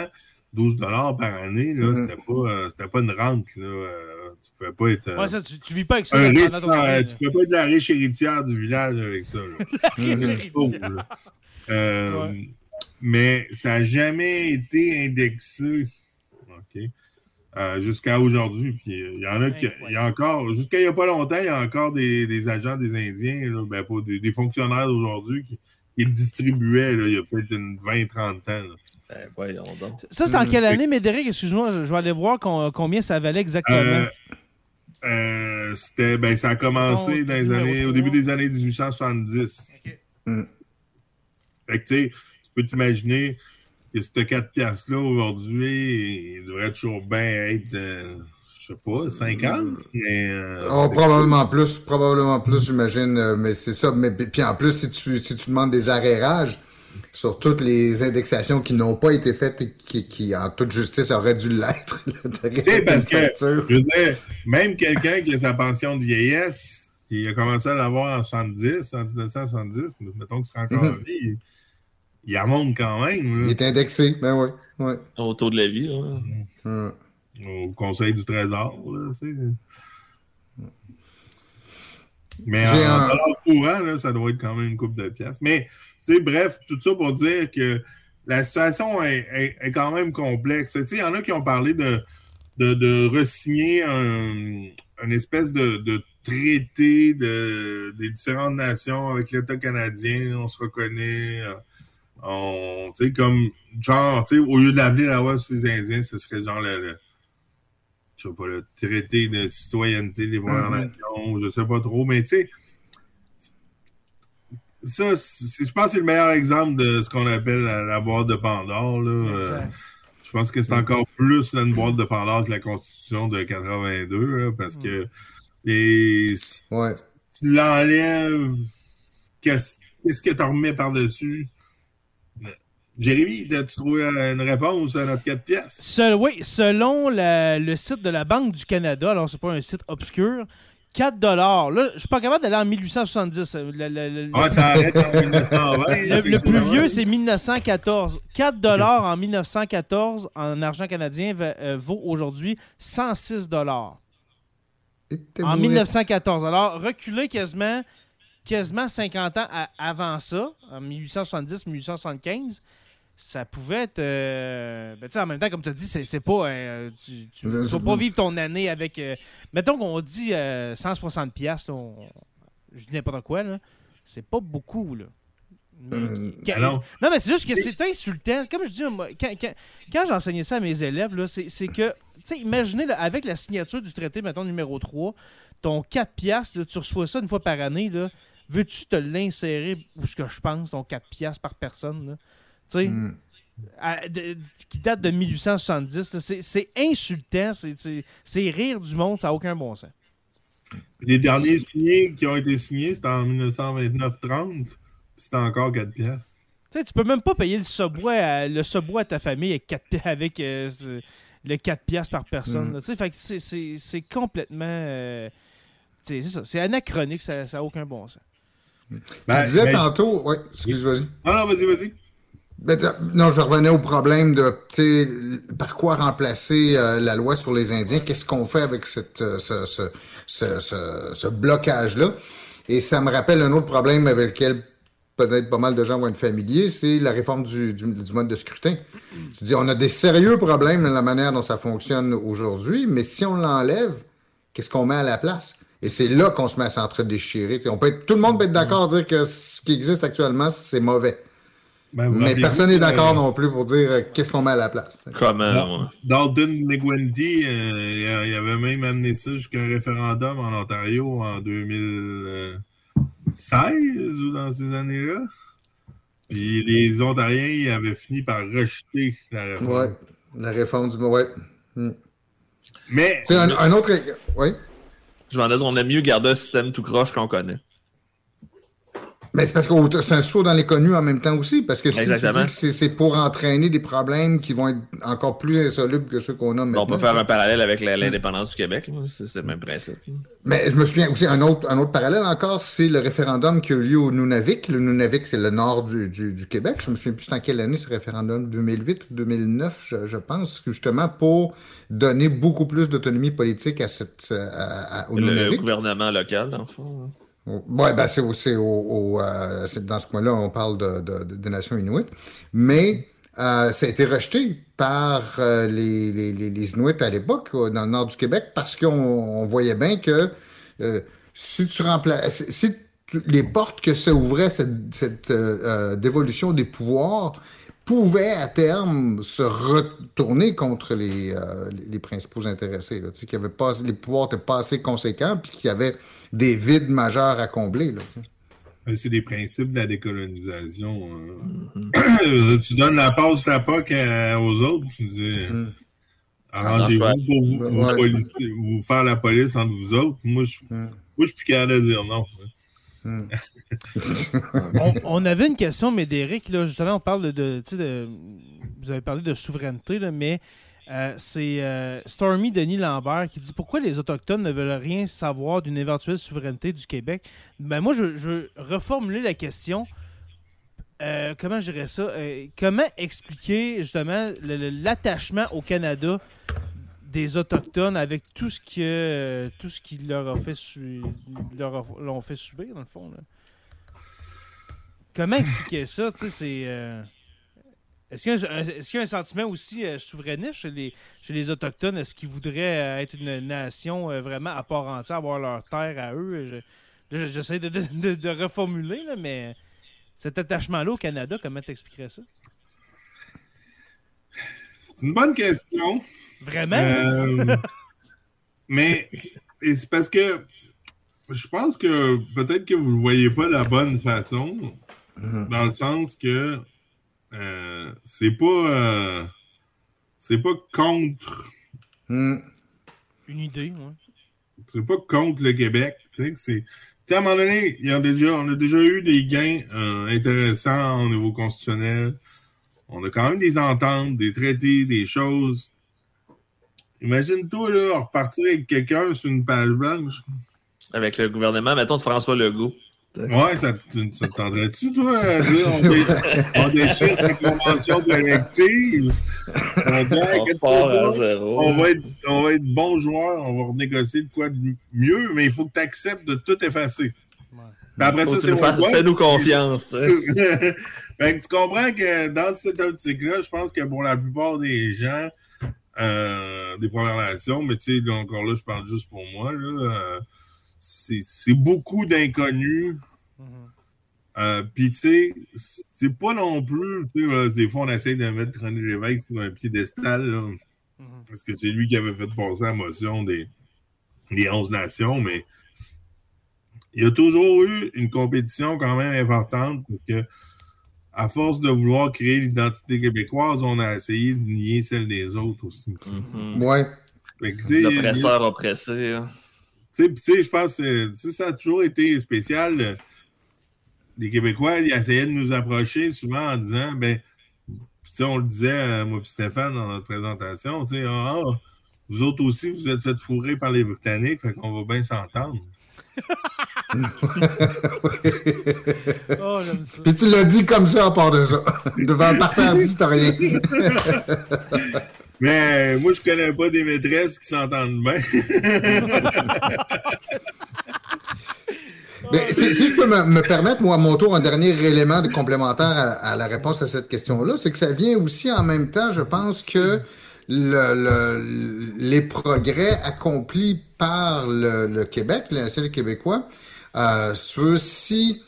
12 dollars par année, là, Mhm. c'était pas, euh, c'était pas une rente. Là. Euh, tu pouvais pas être... euh, Ouais, ça, tu, tu vis pas avec ça un riche, ton euh, tu peux pas être la riche héritière du village avec ça. Mhm. Là. Euh, Ouais. Mais ça n'a jamais été indexé euh, jusqu'à aujourd'hui. Puis euh, il y en a qui, il y a encore, jusqu'à il n'y a pas longtemps, il y a encore des, des agents des Indiens, là, ben, pas des, des fonctionnaires d'aujourd'hui qui, qui le distribuaient là, il y a peut-être une 20-30 ans. là. Ben, voyons donc. Ça, c'est en quelle année, Médéric? Excuse-moi, je vais aller voir con- combien ça valait exactement. Euh, euh, c'était, ben, ça a commencé dans les années, au début des années 1870. Mm. Fait que, tu sais, tu peux t'imaginer que ce 4 piastres-là, aujourd'hui, il devrait toujours bien être, euh, je sais pas, 50, mais... euh, Oh, probablement plus, probablement plus, j'imagine. euh, Mais c'est ça. Mais puis en plus, si tu, si tu demandes des arrérages sur toutes les indexations qui n'ont pas été faites et qui, qui, en toute justice, auraient dû l'être, tu sais, parce que- Je veux dire, même quelqu'un qui a sa pension de vieillesse, qui a commencé à l'avoir en 70, en 1970, mettons qu'il sera encore Mhm. en vie, il, il remonte quand même Il est indexé, ben oui. Ouais. Au taux de la vie. Hum. au Conseil du Trésor. Là, tu sais. Mais en un- courant, là, ça doit être quand même une coupe de pièces. Mais, tu sais, bref, tout ça pour dire que la situation est, est- est quand même complexe. Tu sais, il y en a qui ont parlé de, de, de re-signer un, une espèce de, de traité de, des différentes nations avec l'État canadien. On se reconnaît. On, tu sais, comme, genre, tu sais, au lieu de l'appeler la loi sur les Indiens, ce serait genre le, le- je sais pas, le traité de citoyenneté des Premières Mhm. Nations, je sais pas trop, mais tu sais, ça, je pense que c'est le meilleur exemple de ce qu'on appelle la, la boîte de Pandore. Là. Euh, je pense que c'est encore plus une boîte de Pandore que la Constitution de 82, là, parce que les, si Ouais. tu l'enlèves, qu'est-ce qu'est-ce que tu remets par-dessus? Jérémy, as-tu trouvé une réponse à notre 4 pièces? Seul- oui, selon la- le site de la Banque du Canada, alors c'est pas un site obscur, 4 Là, je suis pas capable d'aller en 1870. Le, le- Ah, ça arrête en 1920. le- plus vieux, c'est 1914. 4 en 1914 en argent canadien va- euh, vaut aujourd'hui 106 En 1914. Alors, reculer quasiment, quasiment 50 ans avant ça, en 1870-1875, ça pouvait être. Euh, ben, en même temps, comme tu as dit, c'est pas. Euh, tu ne vas pas vivre ton année avec. Euh, mettons qu'on dit 160$, piastres, je dis n'importe quoi, là. C'est pas beaucoup, là. non. mais c'est juste que c'est insultant. Comme je dis, quand, quand, j'enseignais ça à mes élèves, c'est que, tu sais, imaginez, avec la signature du traité, mettons, numéro 3, ton 4 piastres, tu reçois ça une fois par année, là. Veux-tu te l'insérer où ce que je pense, ton 4 piastres par personne, là? Tu sais, mm. qui date de 1870. C'est insultant, c'est rire du monde, ça n'a aucun bon sens. Les derniers signés qui ont été signés, c'était en 1929-30, c'était encore 4 pièces. Tu sais, tu peux même pas payer le subway à, le subway à ta famille avec, 4, avec euh, le 4 pièces par personne. Mm. Tu sais, c'est complètement... Euh, c'est ça, c'est anachronique, ça n'a aucun bon sens. Ben, tu disais tantôt... Oui, excuse, vas-y. Ah non, vas-y, vas-y. Ben, non, je revenais au problème de par quoi remplacer euh, la loi sur les Indiens? Qu'est-ce qu'on fait avec cette, euh, ce, ce, ce, ce blocage-là? Et ça me rappelle un autre problème avec lequel peut-être pas mal de gens vont être familiers, c'est la réforme du, du, du, mode de scrutin. Tu dis, on a des sérieux problèmes dans la manière dont ça fonctionne aujourd'hui, mais si on l'enlève, qu'est-ce qu'on met à la place? Et c'est là qu'on se met à s'entre-déchirer. On peut tout le monde peut être d'accord dire que ce qui existe actuellement, c'est mauvais. Ben, mais personne n'est d'accord non plus pour dire euh, qu'est-ce qu'on met à la place. Comment? Dalton McGuinty, euh, il avait même amené ça jusqu'à un référendum en Ontario en 2016 ou dans ces années-là. Puis les Ontariens ils avaient fini par rejeter la réforme. Ouais, la réforme du. Ouais. Hmm. Mais. C'est un, autre. Oui. Je m'en dis, on aime mieux garder un système tout croche qu'on connaît. Mais c'est parce que c'est un saut dans les connus en même temps aussi, parce que si tu dis que c'est pour entraîner des problèmes qui vont être encore plus insolubles que ceux qu'on a maintenant. On peut faire un parallèle avec l'indépendance du Québec, c'est le même principe. Mais je me souviens aussi, un autre, un autre parallèle encore, c'est le référendum qui a eu lieu au Nunavik. Le Nunavik, c'est le nord du, du, Québec. Je me souviens plus dans quelle année ce référendum, 2008 ou 2009, je, je pense, justement pour donner beaucoup plus d'autonomie politique à cette, au Nunavik. Le gouvernement local, dans le fond. Hein. Oui, ben c'est au, euh, dans ce coin-là, on parle de, des nations inuites. Mais euh, ça a été rejeté par euh, les, les, Inuits à l'époque, dans le nord du Québec, parce qu'on voyait bien que si tu remplaces. Si les portes que ça ouvrait, cette, cette dévolution des pouvoirs, pouvait à terme se retourner contre les, euh, les principaux intéressés, là, qui avaient pas, les pouvoirs n'étaient pas assez conséquents puis qu'il y avait des vides majeurs à combler. C'est des principes de la décolonisation. Hein. Mm-hmm. tu donnes la passe la POC aux autres, tu dis mm. arrangez-vous pour vous, vous, faire la police entre vous autres. Moi, je ne mm. suis plus capable de dire non. On, avait une question, mais d'Éric, justement, on parle de, Vous avez parlé de souveraineté, mais euh, c'est euh, Stormy Denis Lambert qui dit Pourquoi les Autochtones ne veulent rien savoir d'une éventuelle souveraineté du Québec? Ben, Moi, je, je reformuler la question. Euh, comment je ça? Comment expliquer justement l'attachement au Canada des autochtones avec tout ce que tout ce qui leur a fait leur l'ont fait subir dans le fond Comment expliquer ça? Tu sais, c'est euh, est-ce qu'il y, a un sentiment aussi euh, souverainiste chez les, chez les Autochtones? Est-ce qu'ils voudraient euh, être une nation vraiment à part entière, avoir leur terre à eux? J'essaie de, de, reformuler, là, mais cet attachement-là au Canada, comment t'expliquerais ça? C'est une bonne question. Vraiment? Euh, mais c'est parce que je pense que peut-être que vous ne le voyez pas de la bonne façon, mm-hmm. dans le sens que euh, c'est pas euh, c'est pas contre mm. une idée, C'est pas contre le Québec, tu sais, c'est à un moment donné, il y a déjà, on a déjà eu des gains intéressants au niveau constitutionnel. On a quand même des ententes, des traités, des choses Imagine-toi, là, repartir avec quelqu'un sur une page blanche. Avec le gouvernement, mettons, de François Legault. Ouais, ça, te- ça te tendrait-tu, toi, à dire on, dé, on déchire la convention collective? On, va? zéro. on va être, on va être bons joueurs, on va renégocier de quoi de mieux, mais il faut que tu acceptes de tout effacer. Après Faut ça, c'est mon Fais-nous confiance. hein. fait que tu comprends que dans cette optique-là, je pense que pour la plupart des gens, euh, des Premières Nations, mais tu sais, là, encore là, je parle juste pour moi, là, euh, c'est c'est beaucoup d'inconnus. Mhm. Euh, Puis, tu sais, c'est pas non plus, tu sais, voilà, des fois, on essaie de mettre René Lévesque sur un piédestal, là, Mhm. parce que c'est lui qui avait fait passer la motion des, des 11 nations, mais il y a toujours eu une compétition quand même importante, parce que à force de vouloir créer l'identité québécoise, on a essayé de nier celle des autres aussi. sais. Mhm. Ouais. A- L'oppresseur oppressé. hein. Tu sais, je pense que sais, ça a toujours été spécial. euh, Les Québécois, ils essayaient de nous approcher souvent en disant, ben, puis tu sais, on le disait, euh, moi et Stéphane, dans notre présentation, tu sais, ah, vous autres aussi, vous êtes fait fourrer par les Britanniques, fait qu'on va bien s'entendre. Oh, ça. Puis tu l'as dit comme ça à part de ça. Devant le parterre d'historien. Mais moi, je connais pas des maîtresses qui s'entendent bien. Si, je peux me, me permettre, moi, à mon tour, un dernier élément de complémentaire à, la réponse à cette question-là, c'est que ça vient aussi en même temps, je pense que le, le- les progrès accomplis par le, le Québec, l'Institut québécois, euh, si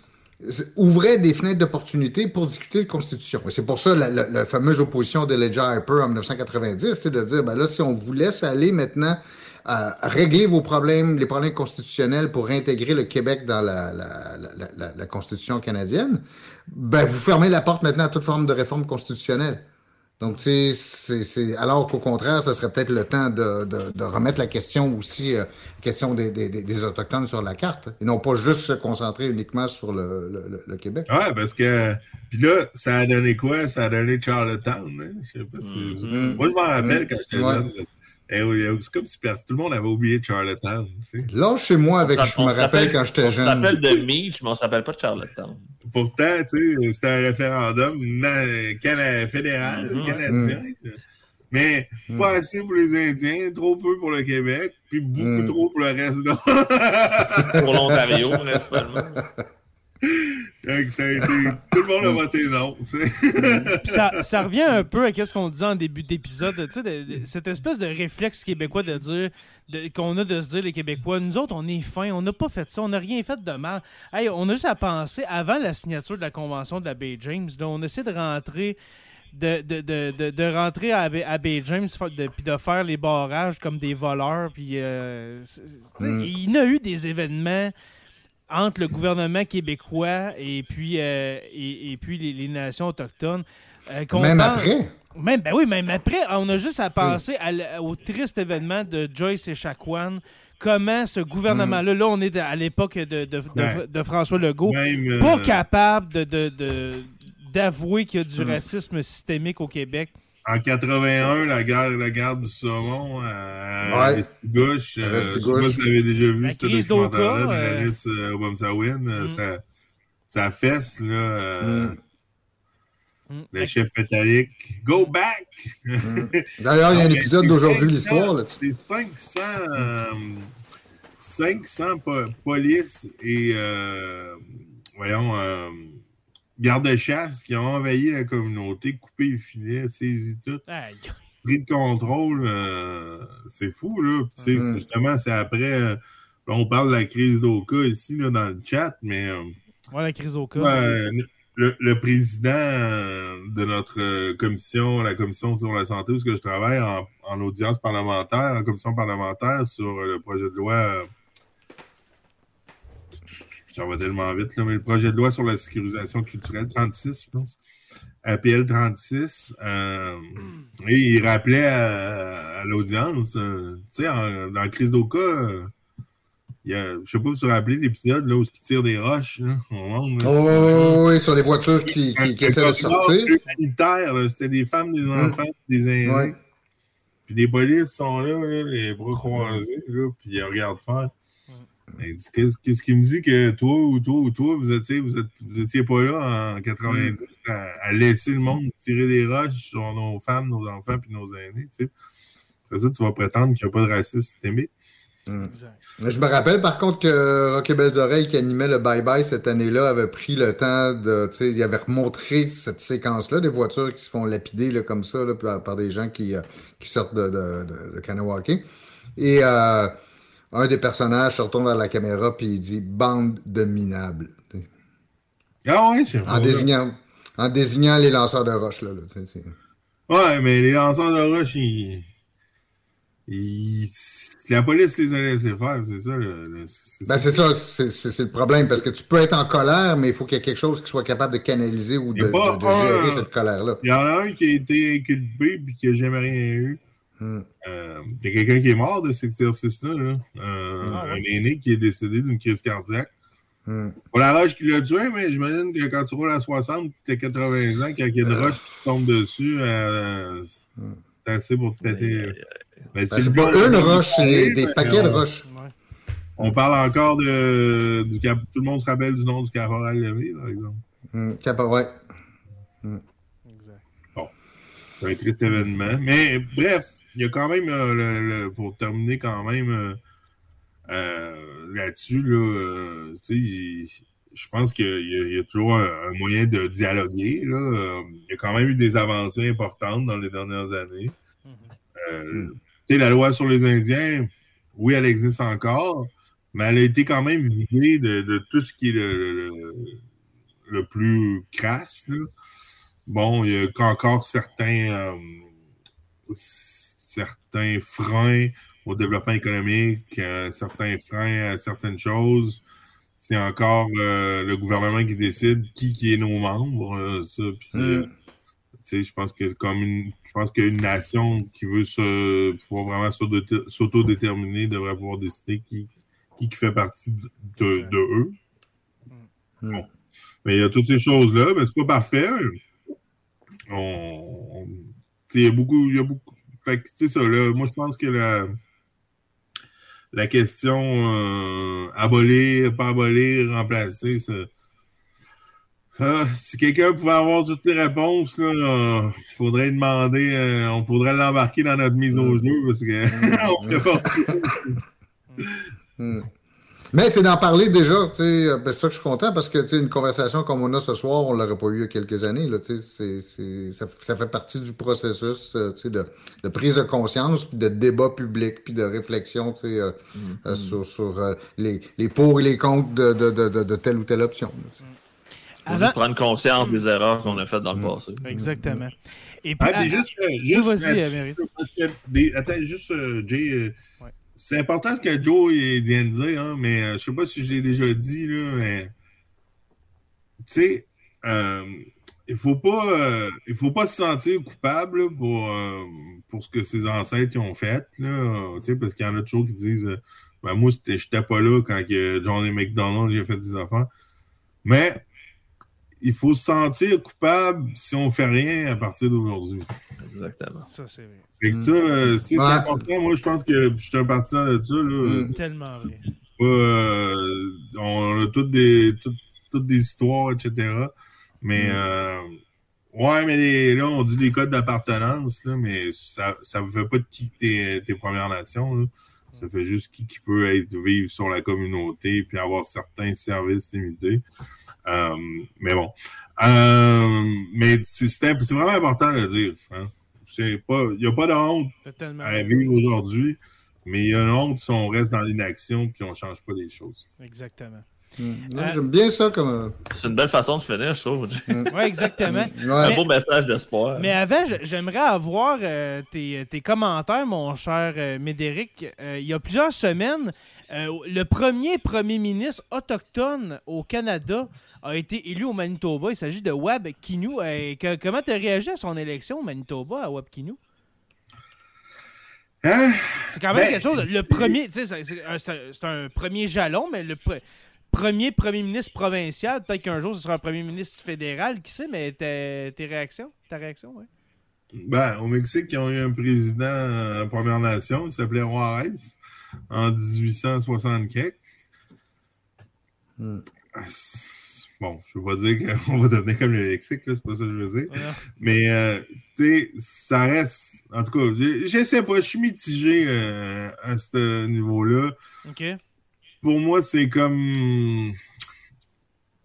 ouvrait des fenêtres d'opportunité pour discuter de constitution. C'est pour ça la, la- la fameuse opposition de Ledger Harper en 1990, c'est de dire, ben là, si on vous laisse aller maintenant régler vos problèmes, les problèmes constitutionnels pour réintégrer le Québec dans la, la, la, la- la Constitution canadienne, ben vous fermez la porte maintenant à toute forme de réforme constitutionnelle. Donc, tu sais, c'est, alors qu'au contraire, ce serait peut-être le temps de, de, de remettre la question aussi, euh, question des, des, des- Autochtones sur la carte, et non pas juste se concentrer uniquement sur le, le, le- Québec. Ouais, parce que. Puis là, ça a donné quoi? Ça a donné Charlottetown. Hein? Je sais pas si. Mhm. Moi, je m'en rappelle quand j'étais jeune. Oui, comme si tout le monde avait oublié Charlottetown. Tu sais. Là, chez moi, avec, je me rappelle quand j'étais On se jeune. rappelle de Meach, mais on se rappelle pas de Charlottetown. Pourtant, tu sais, c'était un référendum cana- fédéral, Mhm. canadien. Mais Mhm. pas assez pour les Indiens, trop peu pour le Québec, puis beaucoup Mhm. trop pour le reste. Pour l'Ontario, principalement. Donc, ça a été... Tout le monde a voté non. ça, ça revient un peu à ce qu'on disait en début d'épisode, de- de- cette espèce de réflexe québécois de dire qu'on a de se dire les Québécois, nous autres on est fins, on n'a pas fait ça, on n'a rien fait de mal. Hey, on a juste à penser avant la signature de la convention de la Bay James, là, on essaie de rentrer de, de, de, de, de rentrer à, Bay- à Bay James puis de faire les barrages comme des voleurs puis euh, Mm. il y a eu des événements entre le gouvernement québécois et puis, euh, et, et puis les, les nations autochtones. euh, Même pense- après. Même, ben oui, même après, on a juste à penser à au triste événement de Joyce et Chacuan. Comment ce gouvernement-là, là, on est à l'époque de, de, de- Ouais. de François Legault, Même, euh, pas capable de, d'avouer qu'il y a du Mm. racisme systémique au Québec. En 81, la guerre, la guerre du saumon à Ouais. Restigouche. Euh, je sais pas si vous avez déjà vu ce documentaire-là de euh, Larry euh, euh, Mm. Fesse, là. euh, Mm. Mm. Le chef métallique. Go back! Mm. D'ailleurs, il y a un épisode d'aujourd'hui, 500 l'histoire là-dessus. C'est 500, euh, 500 po- polices et, euh, voyons, euh, gardes-chasse qui ont envahi la communauté, coupé les filets, saisi tout, Aïe. pris le contrôle. euh, c'est fou, là. Puis, Mhm. Justement, c'est après. euh, là, on parle de la crise d'Oka ici, là, dans le chat, mais. euh, Ouais, la crise. Ouais, le, le président de notre commission, la commission sur la santé, où est-ce que je travaille en, en audience parlementaire, en commission parlementaire sur le projet de loi. Ça va tellement vite, là, mais le projet de loi sur la sécurisation culturelle 36, je pense. APL 36. euh, et il rappelait à, à l'audience, euh, tu sais, dans la crise d'Oka, euh, il y a, je sais pas si vous vous rappelez l'épisode là, où ils tirent des roches là, au monde. là. Oh, oui, sur les voitures qui, qui, essaient de sortir. humanitaire. C'était des femmes, des enfants, des Indiens. Ouais. Puis les polices sont là, là, les bras croisés, là, puis ils regardent faire. Dit, Qu'est-ce qui me dit que toi ou toi ou toi, vous étiez, vous êtes, vous étiez pas là en 90 à, à laisser le monde tirer des roches sur nos femmes, nos enfants puis nos aînés, tu sais? Après ça, tu vas prétendre qu'il n'y a pas de racisme systémique. Exact. Je me rappelle par contre que Rocky Belles Oreilles qui animait le Bye Bye cette année-là avait pris le temps de. Tu sais, il avait remontré cette séquence-là, des voitures qui se font lapider là, comme ça là, par, par des gens qui, euh, qui sortent de, de, de. Et euh, un des personnages se retourne vers la caméra puis il dit bande de minables. Ah ouais, c'est En désignant, en désignant les lanceurs de roches. Là, Ouais, mais les lanceurs de roches, ils. ils- La police les a laissés faire, c'est ça. Le, le- c'est Ben, c'est ça, c'est le problème, parce que tu peux être en colère, mais il faut qu'il y ait quelque chose qui soit capable de canaliser ou de, un- gérer cette colère-là. Il y en a un qui a été inculpé puis qui n'a jamais rien eu. Hmm. Euh, il y a quelqu'un qui est mort de cet exercice-là. là. Euh, Ah. Un aîné qui est décédé d'une crise cardiaque. Hmm. Pas la roche qui l'a tué, mais j'imagine que quand tu roules à 60 tu as 80 ans, quand il y a une roche qui tombe dessus, euh, c'est assez pour te péter. Mais Ben, c'est pas une roche, c'est des, paquets de roches. Ouais. On parle encore de. Du cap... Tout le monde se rappelle du nom du caporal Lévy, par exemple. Hmm. Capa- ouais. Exact. C'est un triste événement. Mais bref, il y a quand même, euh, le- le- pour terminer quand même euh, euh, là-dessus, là, il- je pense qu'il y, a- il y a toujours un, un moyen de dialoguer. Là. Il y a quand même eu des avancées importantes dans les dernières années. Sais, la loi sur les Indiens, oui, elle existe encore, mais elle a été quand même vidée de, de tout ce qui est le, le- le plus crasse. là. Bon, il y a encore certains, certains freins au développement économique, euh, certains freins à certaines choses. C'est encore euh, le gouvernement qui décide qui, qui est nos membres. euh, ça, Hmm. je pense que comme une, je pense qu'une nation qui veut se pouvoir vraiment s'auto- s'autodéterminer devrait pouvoir décider qui, qui, qui fait partie de, de, de eux. Hmm. Bon. Mais il y a toutes ces choses-là, mais c'est pas parfait. On, on- il y a beaucoup, il y a beaucoup. Fait que, tu sais, ça, là, moi, je pense que la, la question euh, abolir, pas abolir, remplacer, ça. Ah, si quelqu'un pouvait avoir toutes les réponses, là, euh, il faudrait demander, euh, on faudrait l'embarquer dans notre mise au jeu parce que on ferait pas. Mais c'est d'en parler déjà, tu sais, euh, ben, c'est ça que je suis content parce que tu sais, une conversation comme on a ce soir, on l'aurait pas eu il y a quelques années. Là, tu sais, c'est- c'est- ça, ça fait partie du processus euh, tu sais, de, de prise de conscience, puis de débat public, puis de réflexion tu sais, euh, euh, sur, sur euh, les, les pour et les contre de, de, de, de- de telle ou telle option. là, tu sais. Faut Avant- juste prendre conscience des erreurs qu'on a faites dans le passé. Exactement. Et puis, Ah, mais à- juste, juste vas-y, parce que des- attends, juste, euh, Jay, euh. C'est important ce que Joe vient de dire, hein, mais euh, je sais pas si je l'ai déjà dit, là, mais tu sais, euh, il faut euh, faut pas se sentir coupable pour, euh, pour ce que ses ancêtres ont fait, là, parce qu'il y en a toujours qui disent, ben, moi, j'étais pas là quand Johnny McDonald a fait des affaires, mais il faut se sentir coupable si on fait rien à partir d'aujourd'hui. Exactement. ça, c'est vrai. Fait que ça, euh, c'est Ouais. important. Moi, je pense que je suis un partisan de ça. Là. Mm. Tellement vrai. Euh, on a toutes des, toutes, toutes des histoires, etc. Mais, Mm. euh, ouais, mais les- là, on dit les codes d'appartenance, là, mais ça ne fait pas de qui tes, tes Premières Nations. là. Ça fait juste qui, qui peut être vivre sur la communauté puis avoir certains services limités. Euh, mais bon. Euh, mais c'est vraiment important de le dire. Hein. Il n'y a pas de honte à vivre aujourd'hui, mais il y a une honte si on reste dans l'inaction et qu'on ne change pas les choses. Exactement. Ouais, Euh, J'aime bien ça comme. C'est une belle façon de finir, je trouve. Oui, exactement. Ouais. Un Mais- beau message d'espoir. Mais avant, j'aimerais avoir euh, tes, tes commentaires, mon cher euh, Médéric. Euh, il y a plusieurs semaines, euh, le premier premier ministre autochtone au Canada a été élu au Manitoba. Il s'agit de Wab Kinew. Euh, que- comment tu as réagi à son élection au Manitoba, à Wab? Hein? C'est quand même Ben, quelque chose. Le c'est- premier, tu sais, c'est- un, premier jalon, mais le pre- premier premier ministre provincial, peut-être qu'un jour ce sera un premier ministre fédéral, qui sait, mais tes, tes réactions? Ta réaction, oui. Ben, au Mexique, ils ont eu un président euh, Première Nation, il s'appelait Juarez, en 1860 quelque. Ah, c'est- Bon, je veux pas dire qu'on va devenir comme le lexique, c'est pas ça que je veux dire. Mais, euh, tu sais, ça reste. En tout cas, je, sais pas, je suis mitigé euh, à ce niveau-là. OK. Pour moi, c'est comme.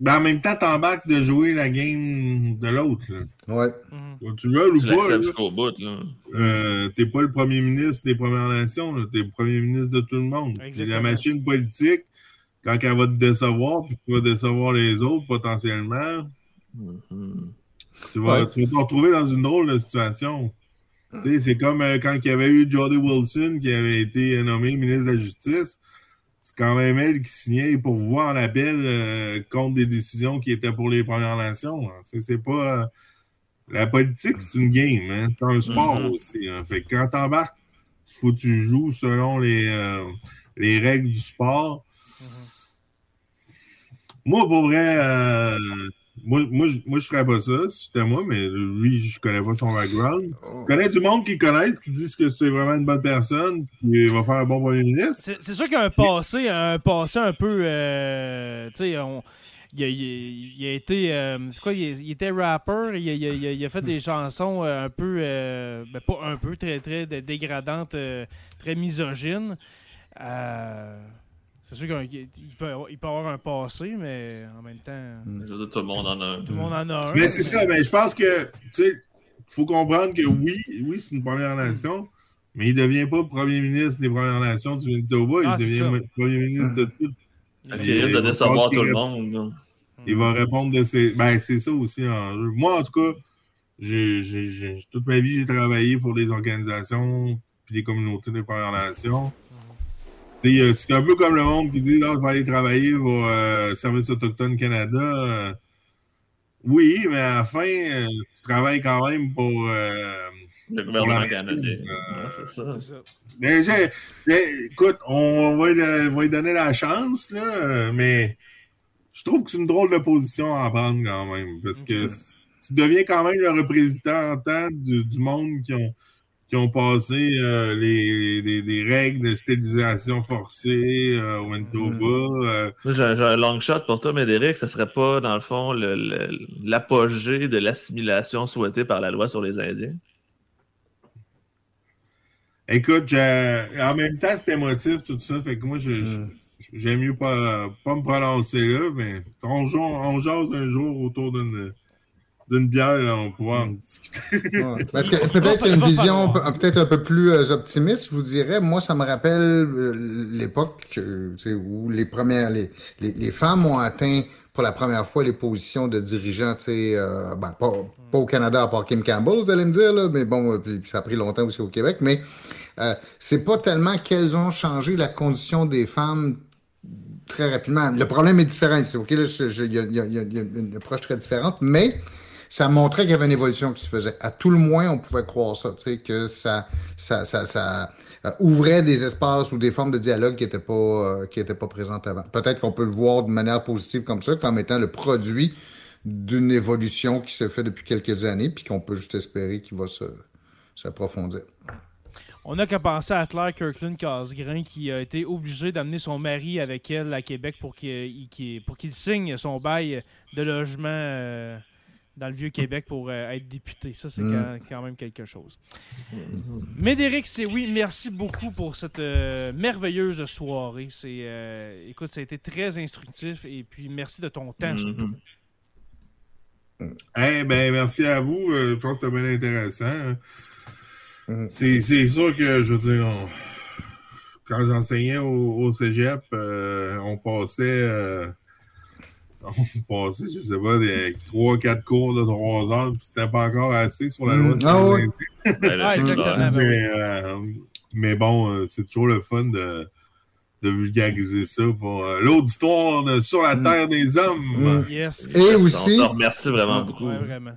Ben, en même temps, t'embarques de jouer la game de l'autre. Ouais. Mhm. Tu veux ou Tu pas, jusqu'au bout. Là. euh, t'es pas le premier ministre des Premières Nations, t'es le premier ministre de tout le monde. C'est Exactement. la machine politique, quand elle va te décevoir, puis tu vas décevoir les autres potentiellement, Mhm. tu vas, Ouais. tu vas te retrouver dans une drôle de situation. Tu sais, C'est comme euh, quand il y avait eu Jody Wilson qui avait été nommé ministre de la Justice. C'est quand même elle qui signait pour voir en appel euh, contre des décisions qui étaient pour les Premières Nations. hein. Tu sais, C'est pas. euh, la politique, c'est une game. hein. C'est un sport Mhm. aussi. hein. Fait que quand t'embarques, il faut que tu joues selon les, euh, les règles du sport. Moi, pour vrai, euh, moi, moi, je- moi, je ferais pas ça si c'était moi, mais lui, je connais pas son background. Je connais du monde qui le connaissent, qui disent que c'est vraiment une bonne personne, qui va faire un bon premier ministre. C'est c'est sûr qu'il y a un passé, un passé un peu. euh, tu sais, on- il a, il a- il a été. euh, c'est quoi, il, il était rapper, il a, il a- il a- il a fait des chansons euh, un peu. euh, ben, pas un peu, très, très dé- dégradantes, euh, très misogynes. C'est sûr qu'il il peut, avoir- il peut avoir un passé, mais en même temps, Je veux dire, tout le monde en a un. tout le monde en a un. Mais c'est ça, mais je pense que, tu sais, faut comprendre que oui, oui, c'est une Première Nation, mais il devient pas premier ministre des Premières Nations du Manitoba, Ah, il c'est devient ça. premier ministre de tout. Il risque de décevoir tout le monde. Il va répondre de ses. Ben, c'est ça aussi en jeu. Moi, en tout cas, j'ai, j'ai- j'ai- toute ma vie, j'ai travaillé pour des organisations puis des communautés des Premières Nations. Euh, C'est un peu comme le monde qui dit Ah, je vais aller travailler pour euh, Service Autochtone Canada. Euh, oui, mais à la fin, euh, tu travailles quand même pour. euh, Le gouvernement la canadien. euh, c'est ça. C'est ça. mais j'ai- j'ai- écoute, on va, lui- va lui donner la chance, là, mais je trouve que c'est une drôle de position à prendre quand même. Parce que tu deviens quand même le représentant du, du monde qui ont, qui ont passé euh, les, les- les règles de stérilisation forcée euh, au Manitoba. euh, Moi, j'ai un long shot pour toi, Médéric. Ça serait pas, dans le fond, le- le- l'apogée de l'assimilation souhaitée par la loi sur les Indiens? Écoute, en même temps, c'est émotif, tout ça. Fait que moi, Mm. j'aime mieux pas, pas me prononcer là, mais on, on jase un jour autour d'une d'une bière, là, on pourra en discuter. Ouais. Parce que peut-être une vision peut-être un peu plus euh, optimiste, je vous dirais. Moi, ça me rappelle euh, l'époque euh, où les premières les, les, les femmes ont atteint pour la première fois les positions de dirigeants, tu sais, euh, ben, pas, pas au Canada à part Kim Campbell, vous allez me dire, là, mais bon, euh, puis, ça a pris longtemps aussi au Québec, mais euh, c'est pas tellement qu'elles ont changé la condition des femmes très rapidement. Le problème est différent ici, OK? Là, y, y y il y a une approche très différente, mais ça montrait qu'il y avait une évolution qui se faisait. À tout le moins, on pouvait croire ça, tu sais, que ça, ça, ça, ça euh, ouvrait des espaces ou des formes de dialogue qui n'étaient pas, euh, pas présentes avant. Peut-être qu'on peut le voir de manière positive comme ça, comme étant le produit d'une évolution qui se fait depuis quelques années, puis qu'on peut juste espérer qu'il va se, s'approfondir. On n'a qu'à penser à Claire Kirkland Casgrain qui a été obligée d'amener son mari avec elle à Québec pour qu'il qu'il- pour qu'il signe son bail de logement euh, dans le Vieux-Québec pour euh, être député. Ça, c'est Mm. quand, quand même quelque chose. Médéric, c'est oui, merci beaucoup pour cette euh, merveilleuse soirée. C'est, euh, écoute, ça a été très instructif et puis merci de ton temps surtout. Mhm. Eh ben, merci à vous. je pense que c'était bien intéressant. C'est c'est sûr que, je veux dire, on- quand j'enseignais au, au cégep, euh, on passait, euh, on passait, je sais pas, des 3-4 cours de 3 heures, puis c'était pas encore assez sur la Mhm. loi sur Ah ouais. Ben, Ah, exactement. mais, euh, mais bon, euh, c'est toujours le fun de, de vulgariser ça pour euh, l'auditoire de Sur la Mm. Terre des Hommes. Mm. Yes. Et aussi- On te remercie vraiment beaucoup. Ouais, vraiment.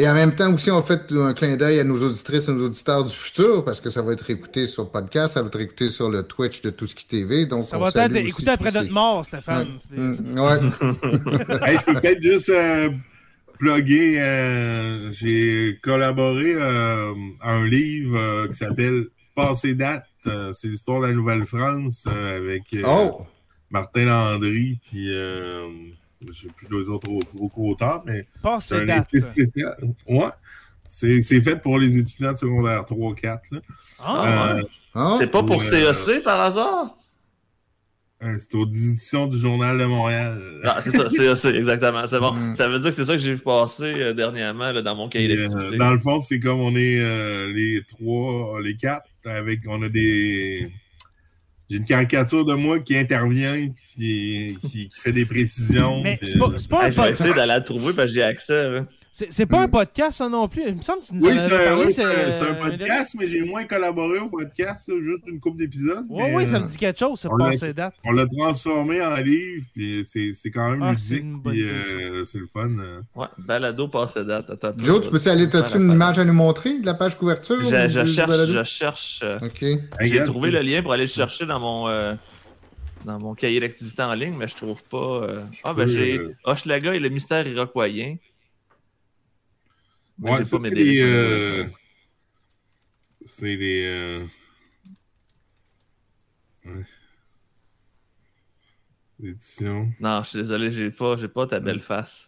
Et en même temps aussi, on fait un clin d'œil à nos auditrices et nos auditeurs du futur, parce que ça va être écouté sur le podcast, ça va être écouté sur le Twitch de Tout ce qui TV. Donc Ça on va être écouté après notre mort, Stéphane. Ouais. Des- Mm, c'est- ouais. Hey, je peux peut-être juste euh, plugger. euh, J'ai collaboré euh, à un livre euh, qui s'appelle Passé date. Euh, c'est l'histoire de la Nouvelle-France euh, avec euh, Oh! Martin Landry, puis euh, je sais plus les autres co-auteurs, mais Passe c'est un dates. spécial. Ouais. C'est c'est fait pour les étudiants de secondaire 3-4. là. Ah, Euh, Ah, C'est pas pour Euh, CEC par hasard? euh, c'est aux éditions du Journal de Montréal. Ah, c'est ça, CEC, exactement. C'est bon. Mm. Ça veut dire que c'est ça que j'ai vu passer euh, dernièrement là, dans mon cahier Puis, euh, d'activité. dans le fond, c'est comme on est euh, les trois, les quatre, avec on a des. J'ai une caricature de moi qui intervient, qui, qui, qui fait des précisions. Mais c'est pas, pas un Hey, je vais podcast. essayer d'aller la trouver parce que j'ai accès. C'est pas un podcast, ça non plus. Il me semble que tu nous Oui, en c'est avais un, parlé. oui, c'est un- c'est- c'est un euh, podcast, mais j'ai moins collaboré au podcast, ça, juste une couple d'épisodes. Oui, mais, oui, ça euh, me dit quelque chose, c'est on l'a- passé date. On l'a transformé en livre, puis c'est c'est quand même Ah, bonne puis euh, c'est le fun. euh. Ouais, balado passé date. Attends, Joe, tu peux-tu aller, t'as-tu une image à nous montrer de la page couverture? Je, cherche, balado? je cherche. euh, Ok. J'ai trouvé le lien pour aller le chercher dans mon euh, dans mon cahier d'activité en ligne, mais je trouve pas. euh, Ah ben peux, j'ai euh, Hochelaga et le mystère iroquoien. Mais Ouais, j'ai ça, pas c'est les. euh, C'est les. euh, ouais. Éditions. Non, je suis désolé, j'ai pas, j'ai pas ta belle face.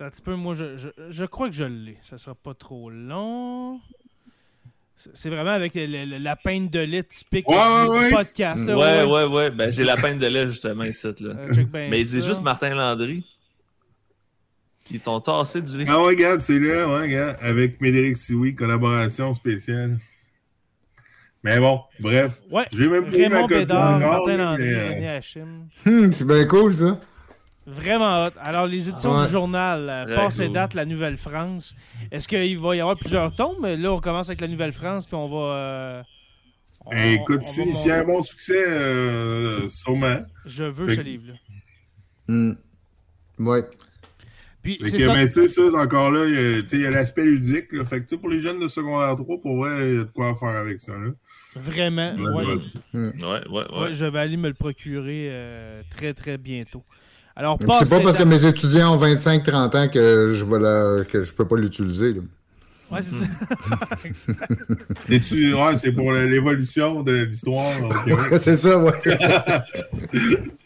Un petit peu, moi, je, je, je crois que je l'ai. Ça sera pas trop long. C'est c'est vraiment avec le- le- la peinte de lait typique Ouais, du, ouais, podcast. là, Ouais, ouais, ouais. Ben j'ai la peine de lait justement ici là. Euh, Mais ça. juste Martin Landry. Ils t'ont tassé du lait. Ah ouais, regarde, c'est là, ouais, regarde. Avec Médéric Sioui, collaboration spéciale. Mais bon, bref. Ouais. J'ai même ma Raymond copie Bédard, Martin Landry, euh, René Hachim. Hum, c'est bien cool, ça. Vraiment hot. Alors, les éditions Ouais. du journal, euh, passe et cool. date, la Nouvelle-France. Est-ce qu'il va y avoir plusieurs tomes? Là, on commence avec la Nouvelle-France, puis on va. euh, on- Eh, écoute, va si- s'il y a un bon succès, euh, sûrement. Je veux Fait ce livre-là. Hum. Ouais. Puis, c'est que, ça. mais tu sais, ça, encore là, il y a- tu sais, il y a l'aspect ludique. Là. Fait que, tu sais, pour les jeunes de secondaire 3, pour vrai, il y a de quoi faire avec ça. Là. Vraiment. Ouais, ouais. ouais. Ouais, ouais, ouais. Ouais, je vais aller me le procurer euh, très, très bientôt. Alors, C'est pas parce que mes étudiants ont 25-30 ans que je vais la... que je peux pas l'utiliser. là. Ouais, c'est ça. Et tu, ouais, c'est pour l'évolution de l'histoire c'est ça, ouais.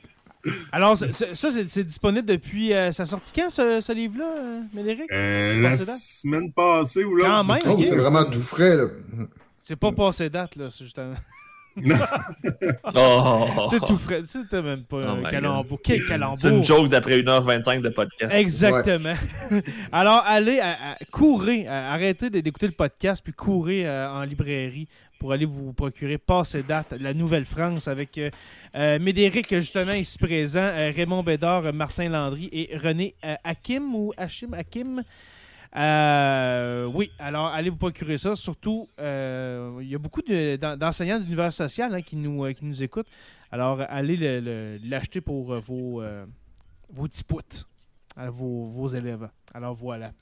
Alors, ça, c'est disponible depuis. euh, ça sorti quand, ce, ce livre-là, euh, Médéric? Euh, la semaine passée ou là. Quand même, Oh, c'est vraiment tout frais, là. C'est pas passé date, là, c'est justement. Oh! C'est tout frais. C'était même pas Oh un calembour. Quel C'est une calembour! joke d'après 1h25 de podcast. Exactement. Alors, allez, à- à- courez, à- arrêtez de- d'écouter le podcast, puis courez euh, en librairie pour aller vous procurer Passé date, la Nouvelle-France, avec euh, euh, Médéric, justement, ici présent, euh, Raymond Bédard, Martin Landry et René Hakim ou Hachim Hakim. Oui, alors allez vous procurer ça. Surtout, il y a beaucoup de- d'en- d'enseignants d'univers social hein, qui, nous, qui nous écoutent. Alors, allez le- le- l'acheter pour vos, vos petits vos, vos élèves. Alors, voilà.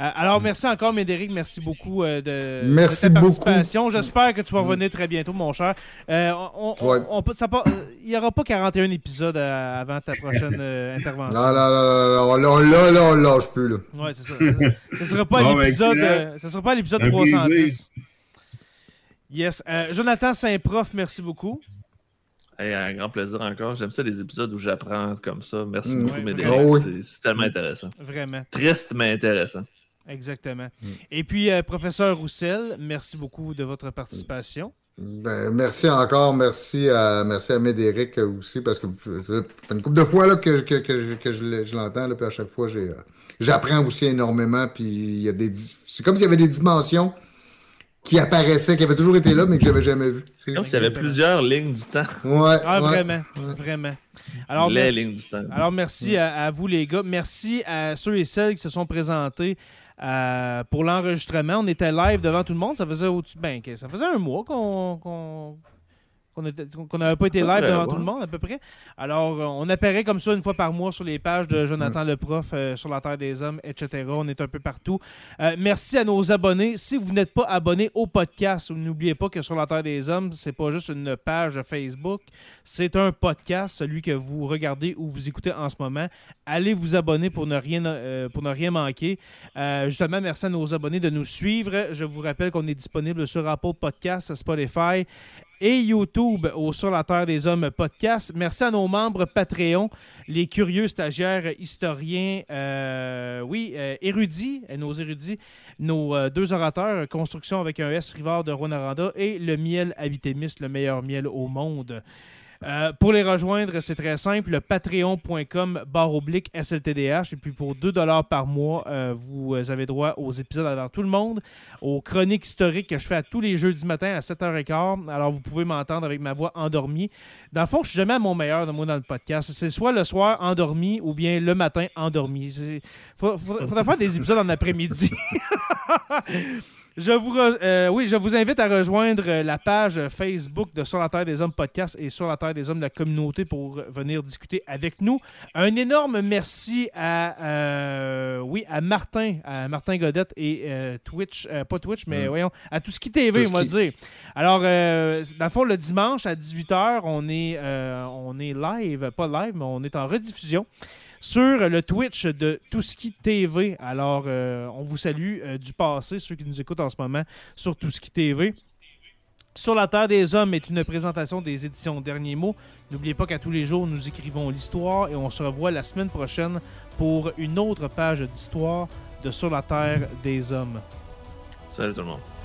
Euh, alors, merci encore, Médéric. Merci beaucoup euh, de, Merci de ta beaucoup. participation. J'espère que tu vas revenir très bientôt, mon cher. Euh, on, on- Ouais. on peut- ça part- il n'y aura pas 41 épisodes euh, avant ta prochaine euh, intervention. Là, là, là, là, là, là, là, là, on lâche plus, là. Ouais, c'est ça. Ça sera pas Bon, ben, l'épisode. euh, ça sera pas l'épisode Un 310. plaisir. Yes. Euh, Jonathan Saint-Prof, merci beaucoup. Hey, un grand plaisir encore. J'aime ça, les épisodes où j'apprends comme ça. Merci Mm. beaucoup, Ouais, Médéric. C'est- C'est tellement intéressant. Vraiment. Triste, mais intéressant. Exactement. Mm. Et puis, euh, professeur Roussel, merci beaucoup de votre participation. Ben, merci encore, merci à, merci à Médéric aussi, parce que ça fait une couple de fois là, que, que, que, je- que je, l'entends, là, puis à chaque fois, j'ai, euh, j'apprends aussi énormément, puis il y a des, c'est comme s'il y avait des dimensions qui apparaissaient, qui avaient toujours été là, mais que j'avais jamais vues. C'est- Comme s'il y avait plusieurs lignes du temps. Ouais, Ah, ouais. vraiment. Vraiment. Alors, les merci, lignes du temps. alors, merci à, à vous, les gars. Merci à ceux et celles qui se sont présentés euh, pour l'enregistrement. On était live devant tout le monde. Ça faisait, ben, ça faisait un mois qu'on qu'on n'avait pas été live devant ouais. tout le monde, à peu près. Alors, euh, on apparaît comme ça une fois par mois sur les pages de Jonathan le prof, euh, sur la Terre des Hommes, etc. On est un peu partout. Euh, merci à nos abonnés. Si vous n'êtes pas abonné au podcast, n'oubliez pas que sur la Terre des Hommes, c'est pas juste une page Facebook, c'est un podcast, celui que vous regardez ou vous écoutez en ce moment. Allez vous abonner pour ne rien, euh, pour ne rien manquer. Justement, merci à nos abonnés de nous suivre. Je vous rappelle qu'on est disponible sur Apple Podcasts, Spotify et YouTube au Sur la Terre des Hommes podcast. Merci à nos membres Patreon, les curieux stagiaires, historiens, euh, oui, euh, érudits, euh, nos érudits, nos deux orateurs, Construction avec un S, Rivard de Rwanda et le miel Habitémis, le meilleur miel au monde. Euh, pour les rejoindre, c'est très simple, le patreon.com barre oblique SLTDH. Et puis pour 2 par mois, euh, vous avez droit aux épisodes avant tout le monde, aux chroniques historiques que je fais à tous les jeudis matin à 7h15. Alors vous pouvez m'entendre avec ma voix endormie. Dans le fond, je suis jamais à mon meilleur de moi dans le podcast. C'est soit le soir endormi ou bien le matin endormi. Il faudrait faire des épisodes en après-midi. Je vous, re- euh, oui, je vous invite à rejoindre euh, la page Facebook de Sur la Terre des Hommes podcast et Sur la Terre des Hommes de la communauté pour venir discuter avec nous. Un énorme merci à, euh, oui, à Martin, à Martin Godette et euh, Twitch, euh, pas Twitch, mais Mm. voyons, à tout ce qui TV, on va dire. Alors, euh, dans le fond, le dimanche à 18h, on est, euh, on est live, pas live, mais on est en rediffusion sur le Twitch de Touski TV. Alors, euh, on vous salue euh, du passé, ceux qui nous écoutent en ce moment sur Touski TV. Sur la Terre des Hommes est une présentation des éditions Derniers Mots. N'oubliez pas qu'à tous les jours, nous écrivons l'histoire et on se revoit la semaine prochaine pour une autre page d'histoire de Sur la Terre des Hommes. Salut tout le monde.